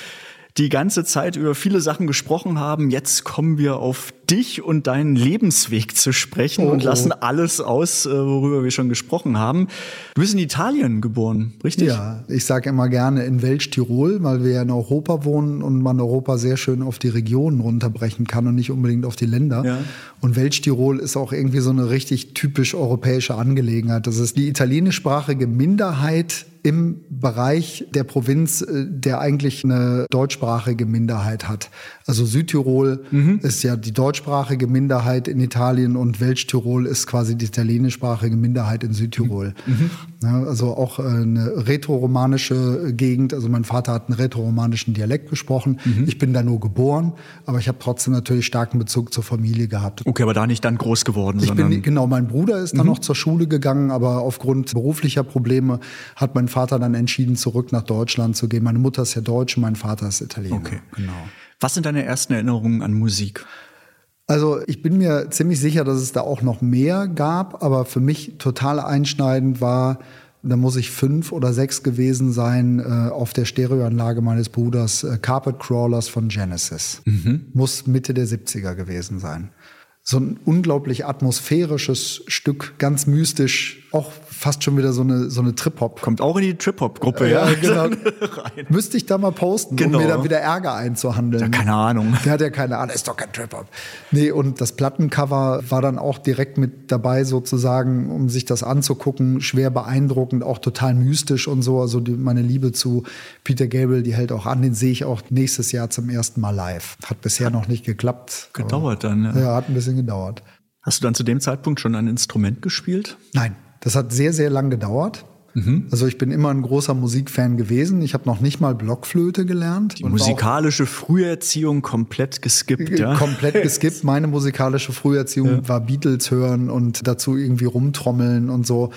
die ganze Zeit über viele Sachen gesprochen haben. Jetzt kommen wir auf dich und deinen Lebensweg zu sprechen Oh, und lassen alles aus, äh, worüber wir schon gesprochen haben. Du bist in Italien geboren, richtig? Ja, ich sage immer gerne in Welsch-Tirol, weil wir ja in Europa wohnen und man Europa sehr schön auf die Regionen runterbrechen kann und nicht unbedingt auf die Länder. Ja. Und Welsch-Tirol ist auch irgendwie so eine richtig typisch europäische Angelegenheit. Das ist die italienischsprachige Minderheit im Bereich der Provinz, äh, der eigentlich eine deutschsprachige Minderheit hat. Also Südtirol ist ja die deutschsprachige Minderheit in Italien und Welsch-Tirol ist quasi die italienischsprachige Minderheit in Südtirol. Ja, also auch äh, eine rätoromanische Gegend. Also mein Vater hat einen rätoromanischen Dialekt gesprochen. Ich bin da nur geboren, aber ich habe trotzdem natürlich starken Bezug zur Familie gehabt. Okay, aber da nicht dann groß geworden, Ich bin, genau, mein Bruder ist dann noch zur Schule gegangen, aber aufgrund beruflicher Probleme hat mein Vater dann entschieden, zurück nach Deutschland zu gehen. Meine Mutter ist ja Deutsch, mein Vater ist Italiener. Okay. Genau. Was sind deine ersten Erinnerungen an Musik? Also ich bin mir ziemlich sicher, dass es da auch noch mehr gab, aber für mich total einschneidend war, da muss ich fünf oder sechs gewesen sein, äh, auf der Stereoanlage meines Bruders äh, Carpet Crawlers von Genesis. Muss Mitte der 70er gewesen sein. So ein unglaublich atmosphärisches Stück, ganz mystisch, auch fast schon wieder so eine, so eine Trip-Hop. Kommt auch in die Trip-Hop-Gruppe, Ja, ja? genau. Müsste ich da mal posten, Genau. um mir da wieder Ärger einzuhandeln. Ja, keine Ahnung. Der hat ja keine Ahnung, ist doch kein Trip-Hop. Nee, und das Plattencover war dann auch direkt mit dabei sozusagen, um sich das anzugucken. Schwer beeindruckend, auch total mystisch und so. Also die, meine Liebe zu Peter Gabriel, die hält auch an. Den sehe ich auch nächstes Jahr zum ersten Mal live. Hat bisher noch nicht geklappt. Gedauert dann, ja. Ja, hat ein bisschen gedauert. Hast du dann zu dem Zeitpunkt schon ein Instrument gespielt? Nein, das hat sehr, sehr lang gedauert. Also ich bin immer ein großer Musikfan gewesen. Ich habe noch nicht mal Blockflöte gelernt. Die musikalische Früherziehung komplett geskippt, ja? komplett geskippt. Meine musikalische Früherziehung war Beatles hören und dazu irgendwie rumtrommeln und so.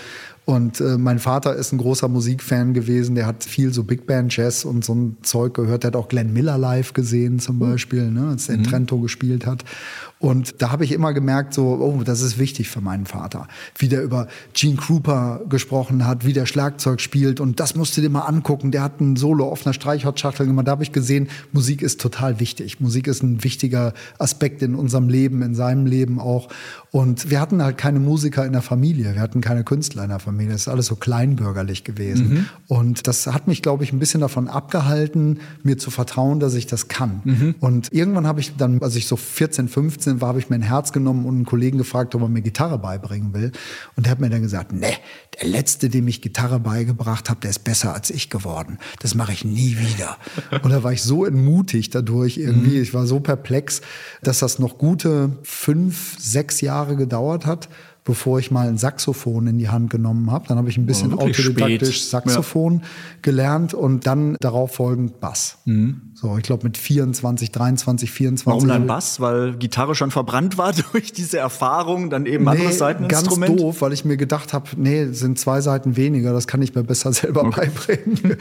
Und äh, mein Vater ist ein großer Musikfan gewesen. Der hat viel so Big Band Jazz und so ein Zeug gehört. Der hat auch Glenn Miller live gesehen zum Beispiel, ne, als der in Trento gespielt hat. Und da habe ich immer gemerkt, so, oh, das ist wichtig für meinen Vater. Wie der über Gene Krupa gesprochen hat, wie der Schlagzeug spielt. Und das musst du dir mal angucken. Der hat ein Solo auf einer Streichholzschachtel gemacht. Da habe ich gesehen, Musik ist total wichtig. Musik ist ein wichtiger Aspekt in unserem Leben, in seinem Leben auch. Und wir hatten halt keine Musiker in der Familie. Wir hatten keine Künstler in der Familie. Das ist alles so kleinbürgerlich gewesen. Und das hat mich, glaube ich, ein bisschen davon abgehalten, mir zu vertrauen, dass ich das kann. Und irgendwann habe ich dann, als ich so 14, 15 war, habe ich mir ein Herz genommen und einen Kollegen gefragt, ob er mir Gitarre beibringen will. Und der hat mir dann gesagt, nee, der Letzte, dem ich Gitarre beigebracht habe, der ist besser als ich geworden. Das mache ich nie wieder. Und da war ich so entmutigt dadurch irgendwie. Ich war so perplex, dass das noch gute fünf, sechs Jahre gedauert hat, bevor ich mal ein Saxophon in die Hand genommen habe. Dann habe ich ein bisschen wirklich autodidaktisch spät. Saxophon gelernt und dann darauf folgend Bass. So, ich glaube mit 24, 23, 24. Warum dann Bass? Weil Gitarre schon verbrannt war durch diese Erfahrung, dann eben anderes ganz Seiteninstrument? doof, weil ich mir gedacht habe, nee, sind zwei Seiten weniger, das kann ich mir besser selber beibringen.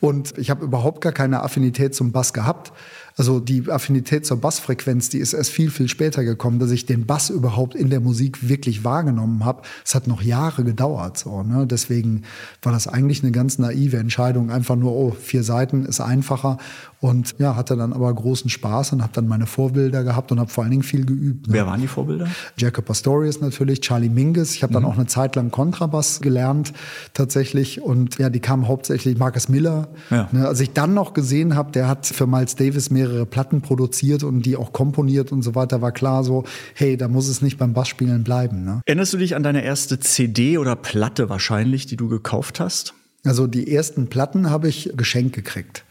Und ich habe überhaupt gar keine Affinität zum Bass gehabt. Also die Affinität zur Bassfrequenz, die ist erst viel, viel später gekommen, dass ich den Bass überhaupt in der Musik wirklich wahrgenommen habe. Es hat noch Jahre gedauert. So, ne? Deswegen war das eigentlich eine ganz naive Entscheidung. Einfach nur, oh, vier Seiten ist einfacher. Und ja, hatte dann aber großen Spaß und habe dann meine Vorbilder gehabt und habe vor allen Dingen viel geübt. Ne? Wer waren die Vorbilder? Jacob Pastorius natürlich, Charlie Mingus. Ich habe dann auch eine Zeit lang Kontrabass gelernt tatsächlich und ja, die kamen hauptsächlich Marcus Miller. Ja. Ne, als ich dann noch gesehen habe, der hat für Miles Davis mehrere Platten produziert und die auch komponiert und so weiter, war klar so, hey, da muss es nicht beim Bassspielen bleiben. Ne? Erinnerst du dich an deine erste CD oder Platte wahrscheinlich, die du gekauft hast? Also die ersten Platten habe ich geschenkt gekriegt.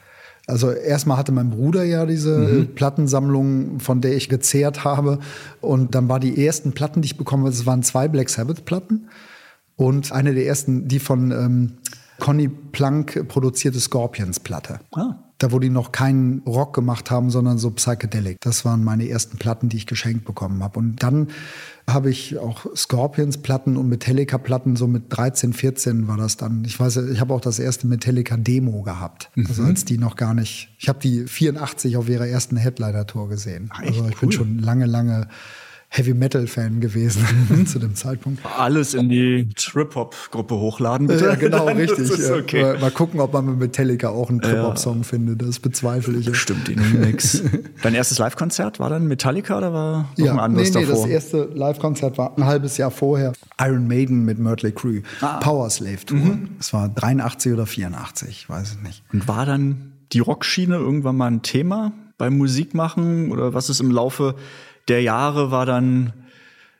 Also erstmal hatte mein Bruder ja diese äh, Plattensammlung, von der ich gezehrt habe. Und dann war die ersten Platten, die ich bekommen habe, es waren zwei Black Sabbath Platten. Und eine der ersten, die von ähm, Conny Plank produzierte Scorpions Platte. Ah. Da, wo die noch keinen Rock gemacht haben, sondern so Psychedelic. Das waren meine ersten Platten, die ich geschenkt bekommen habe. Und dann habe ich auch Scorpions-Platten und Metallica-Platten, so mit 13, 14 war das dann. Ich weiß, ich habe auch das erste Metallica-Demo gehabt. Also als die noch gar nicht. Ich habe die 84 auf ihrer ersten Headliner-Tour gesehen. Echt also ich cool. bin schon lange, lange Heavy Metal Fan gewesen zu dem Zeitpunkt. Alles in die Trip-Hop-Gruppe hochladen, bitte. Ja, genau, Dann richtig. Ja, okay. Mal, mal gucken, ob man mit Metallica auch einen Trip-Hop-Song findet. Das bezweifle ich. Stimmt, den Remix. Dein erstes Live-Konzert war dann Metallica oder war noch ein anderes nee, nee, davor? das erste Live-Konzert war ein halbes Jahr vorher. Iron Maiden mit Mötley Crüe. Ah. Power Slave Tour. Mhm. Das war 83 oder 84, weiß ich nicht. Und war dann die Rockschiene irgendwann mal ein Thema beim Musikmachen? Oder was ist im Laufe der Jahre war dann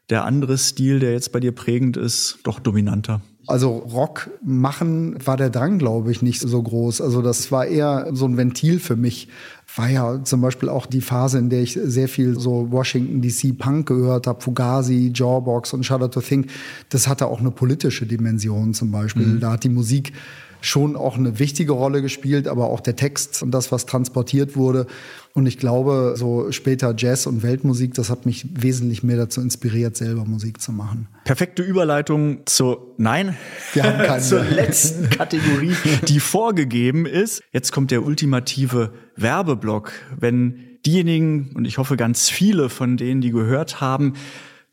der andere Stil, der jetzt bei dir prägend ist, doch dominanter? Also Rock machen war der Drang, glaube ich, nicht so groß. Also das war eher so ein Ventil für mich. War ja zum Beispiel auch die Phase, in der ich sehr viel so Washington DC Punk gehört habe, Fugazi, Jawbox und Shudder to Think. Das hatte auch eine politische Dimension zum Beispiel. Da hat die Musik schon auch eine wichtige Rolle gespielt, aber auch der Text und das, was transportiert wurde. Und ich glaube, so später Jazz und Weltmusik, das hat mich wesentlich mehr dazu inspiriert, selber Musik zu machen. Perfekte Überleitung zur, nein, Wir haben keine zur letzten Kategorie, die vorgegeben ist. Jetzt kommt der ultimative Werbeblock. Wenn diejenigen, und ich hoffe ganz viele von denen, die gehört haben,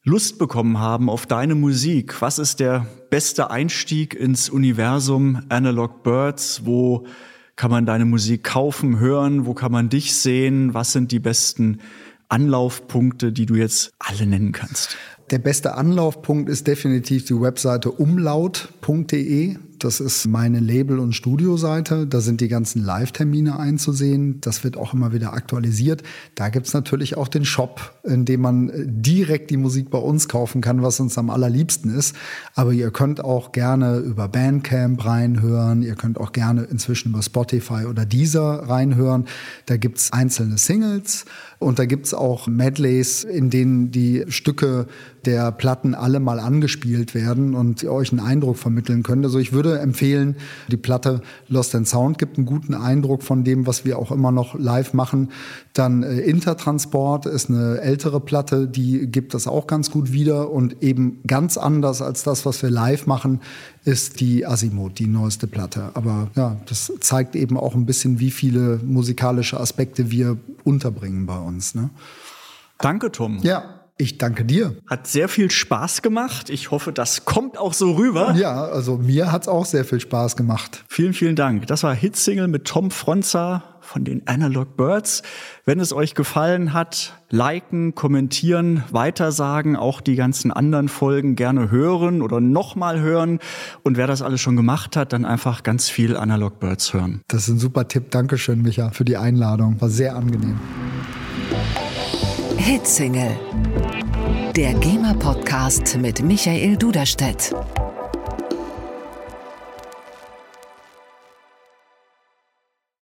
Lust bekommen haben auf deine Musik, was ist der beste Einstieg ins Universum Analog Birds? Wo kann man deine Musik kaufen, hören? Wo kann man dich sehen? Was sind die besten Anlaufpunkte, die du jetzt alle nennen kannst? Der beste Anlaufpunkt ist definitiv die Webseite umlaut.de. Das ist meine Label- und Studioseite. Da sind die ganzen Live-Termine einzusehen. Das wird auch immer wieder aktualisiert. Da gibt's natürlich auch den Shop, in dem man äh, direkt die Musik bei uns kaufen kann, was uns am allerliebsten ist. Aber ihr könnt auch gerne über Bandcamp reinhören. Ihr könnt auch gerne inzwischen über Spotify oder Deezer reinhören. Da gibt's einzelne Singles und da gibt's auch Medleys, in denen die Stücke der Platten alle mal angespielt werden und euch einen Eindruck vermitteln könnt. Also ich würde empfehlen, die Platte Lost and Sound gibt einen guten Eindruck von dem, was wir auch immer noch live machen. Dann äh, Intertransport ist eine ältere Platte, die gibt das auch ganz gut wieder und eben ganz anders als das, was wir live machen, ist die Asimut, die neueste Platte. Aber ja, das zeigt eben auch ein bisschen, wie viele musikalische Aspekte wir unterbringen bei uns. Ne? Danke, Tom. Ja, ich danke dir. Hat sehr viel Spaß gemacht. Ich hoffe, das kommt auch so rüber. Ja, also mir hat's auch sehr viel Spaß gemacht. Vielen, vielen Dank. Das war Hitsingle mit Tom Fronza von den Analog Birds. Wenn es euch gefallen hat, liken, kommentieren, weitersagen, auch die ganzen anderen Folgen gerne hören oder nochmal hören. Und wer das alles schon gemacht hat, dann einfach ganz viel Analog Birds hören. Das ist ein super Tipp. Dankeschön, Micha, für die Einladung. War sehr angenehm. Hitsingle. Der GEMA-Podcast mit Michael Duderstedt.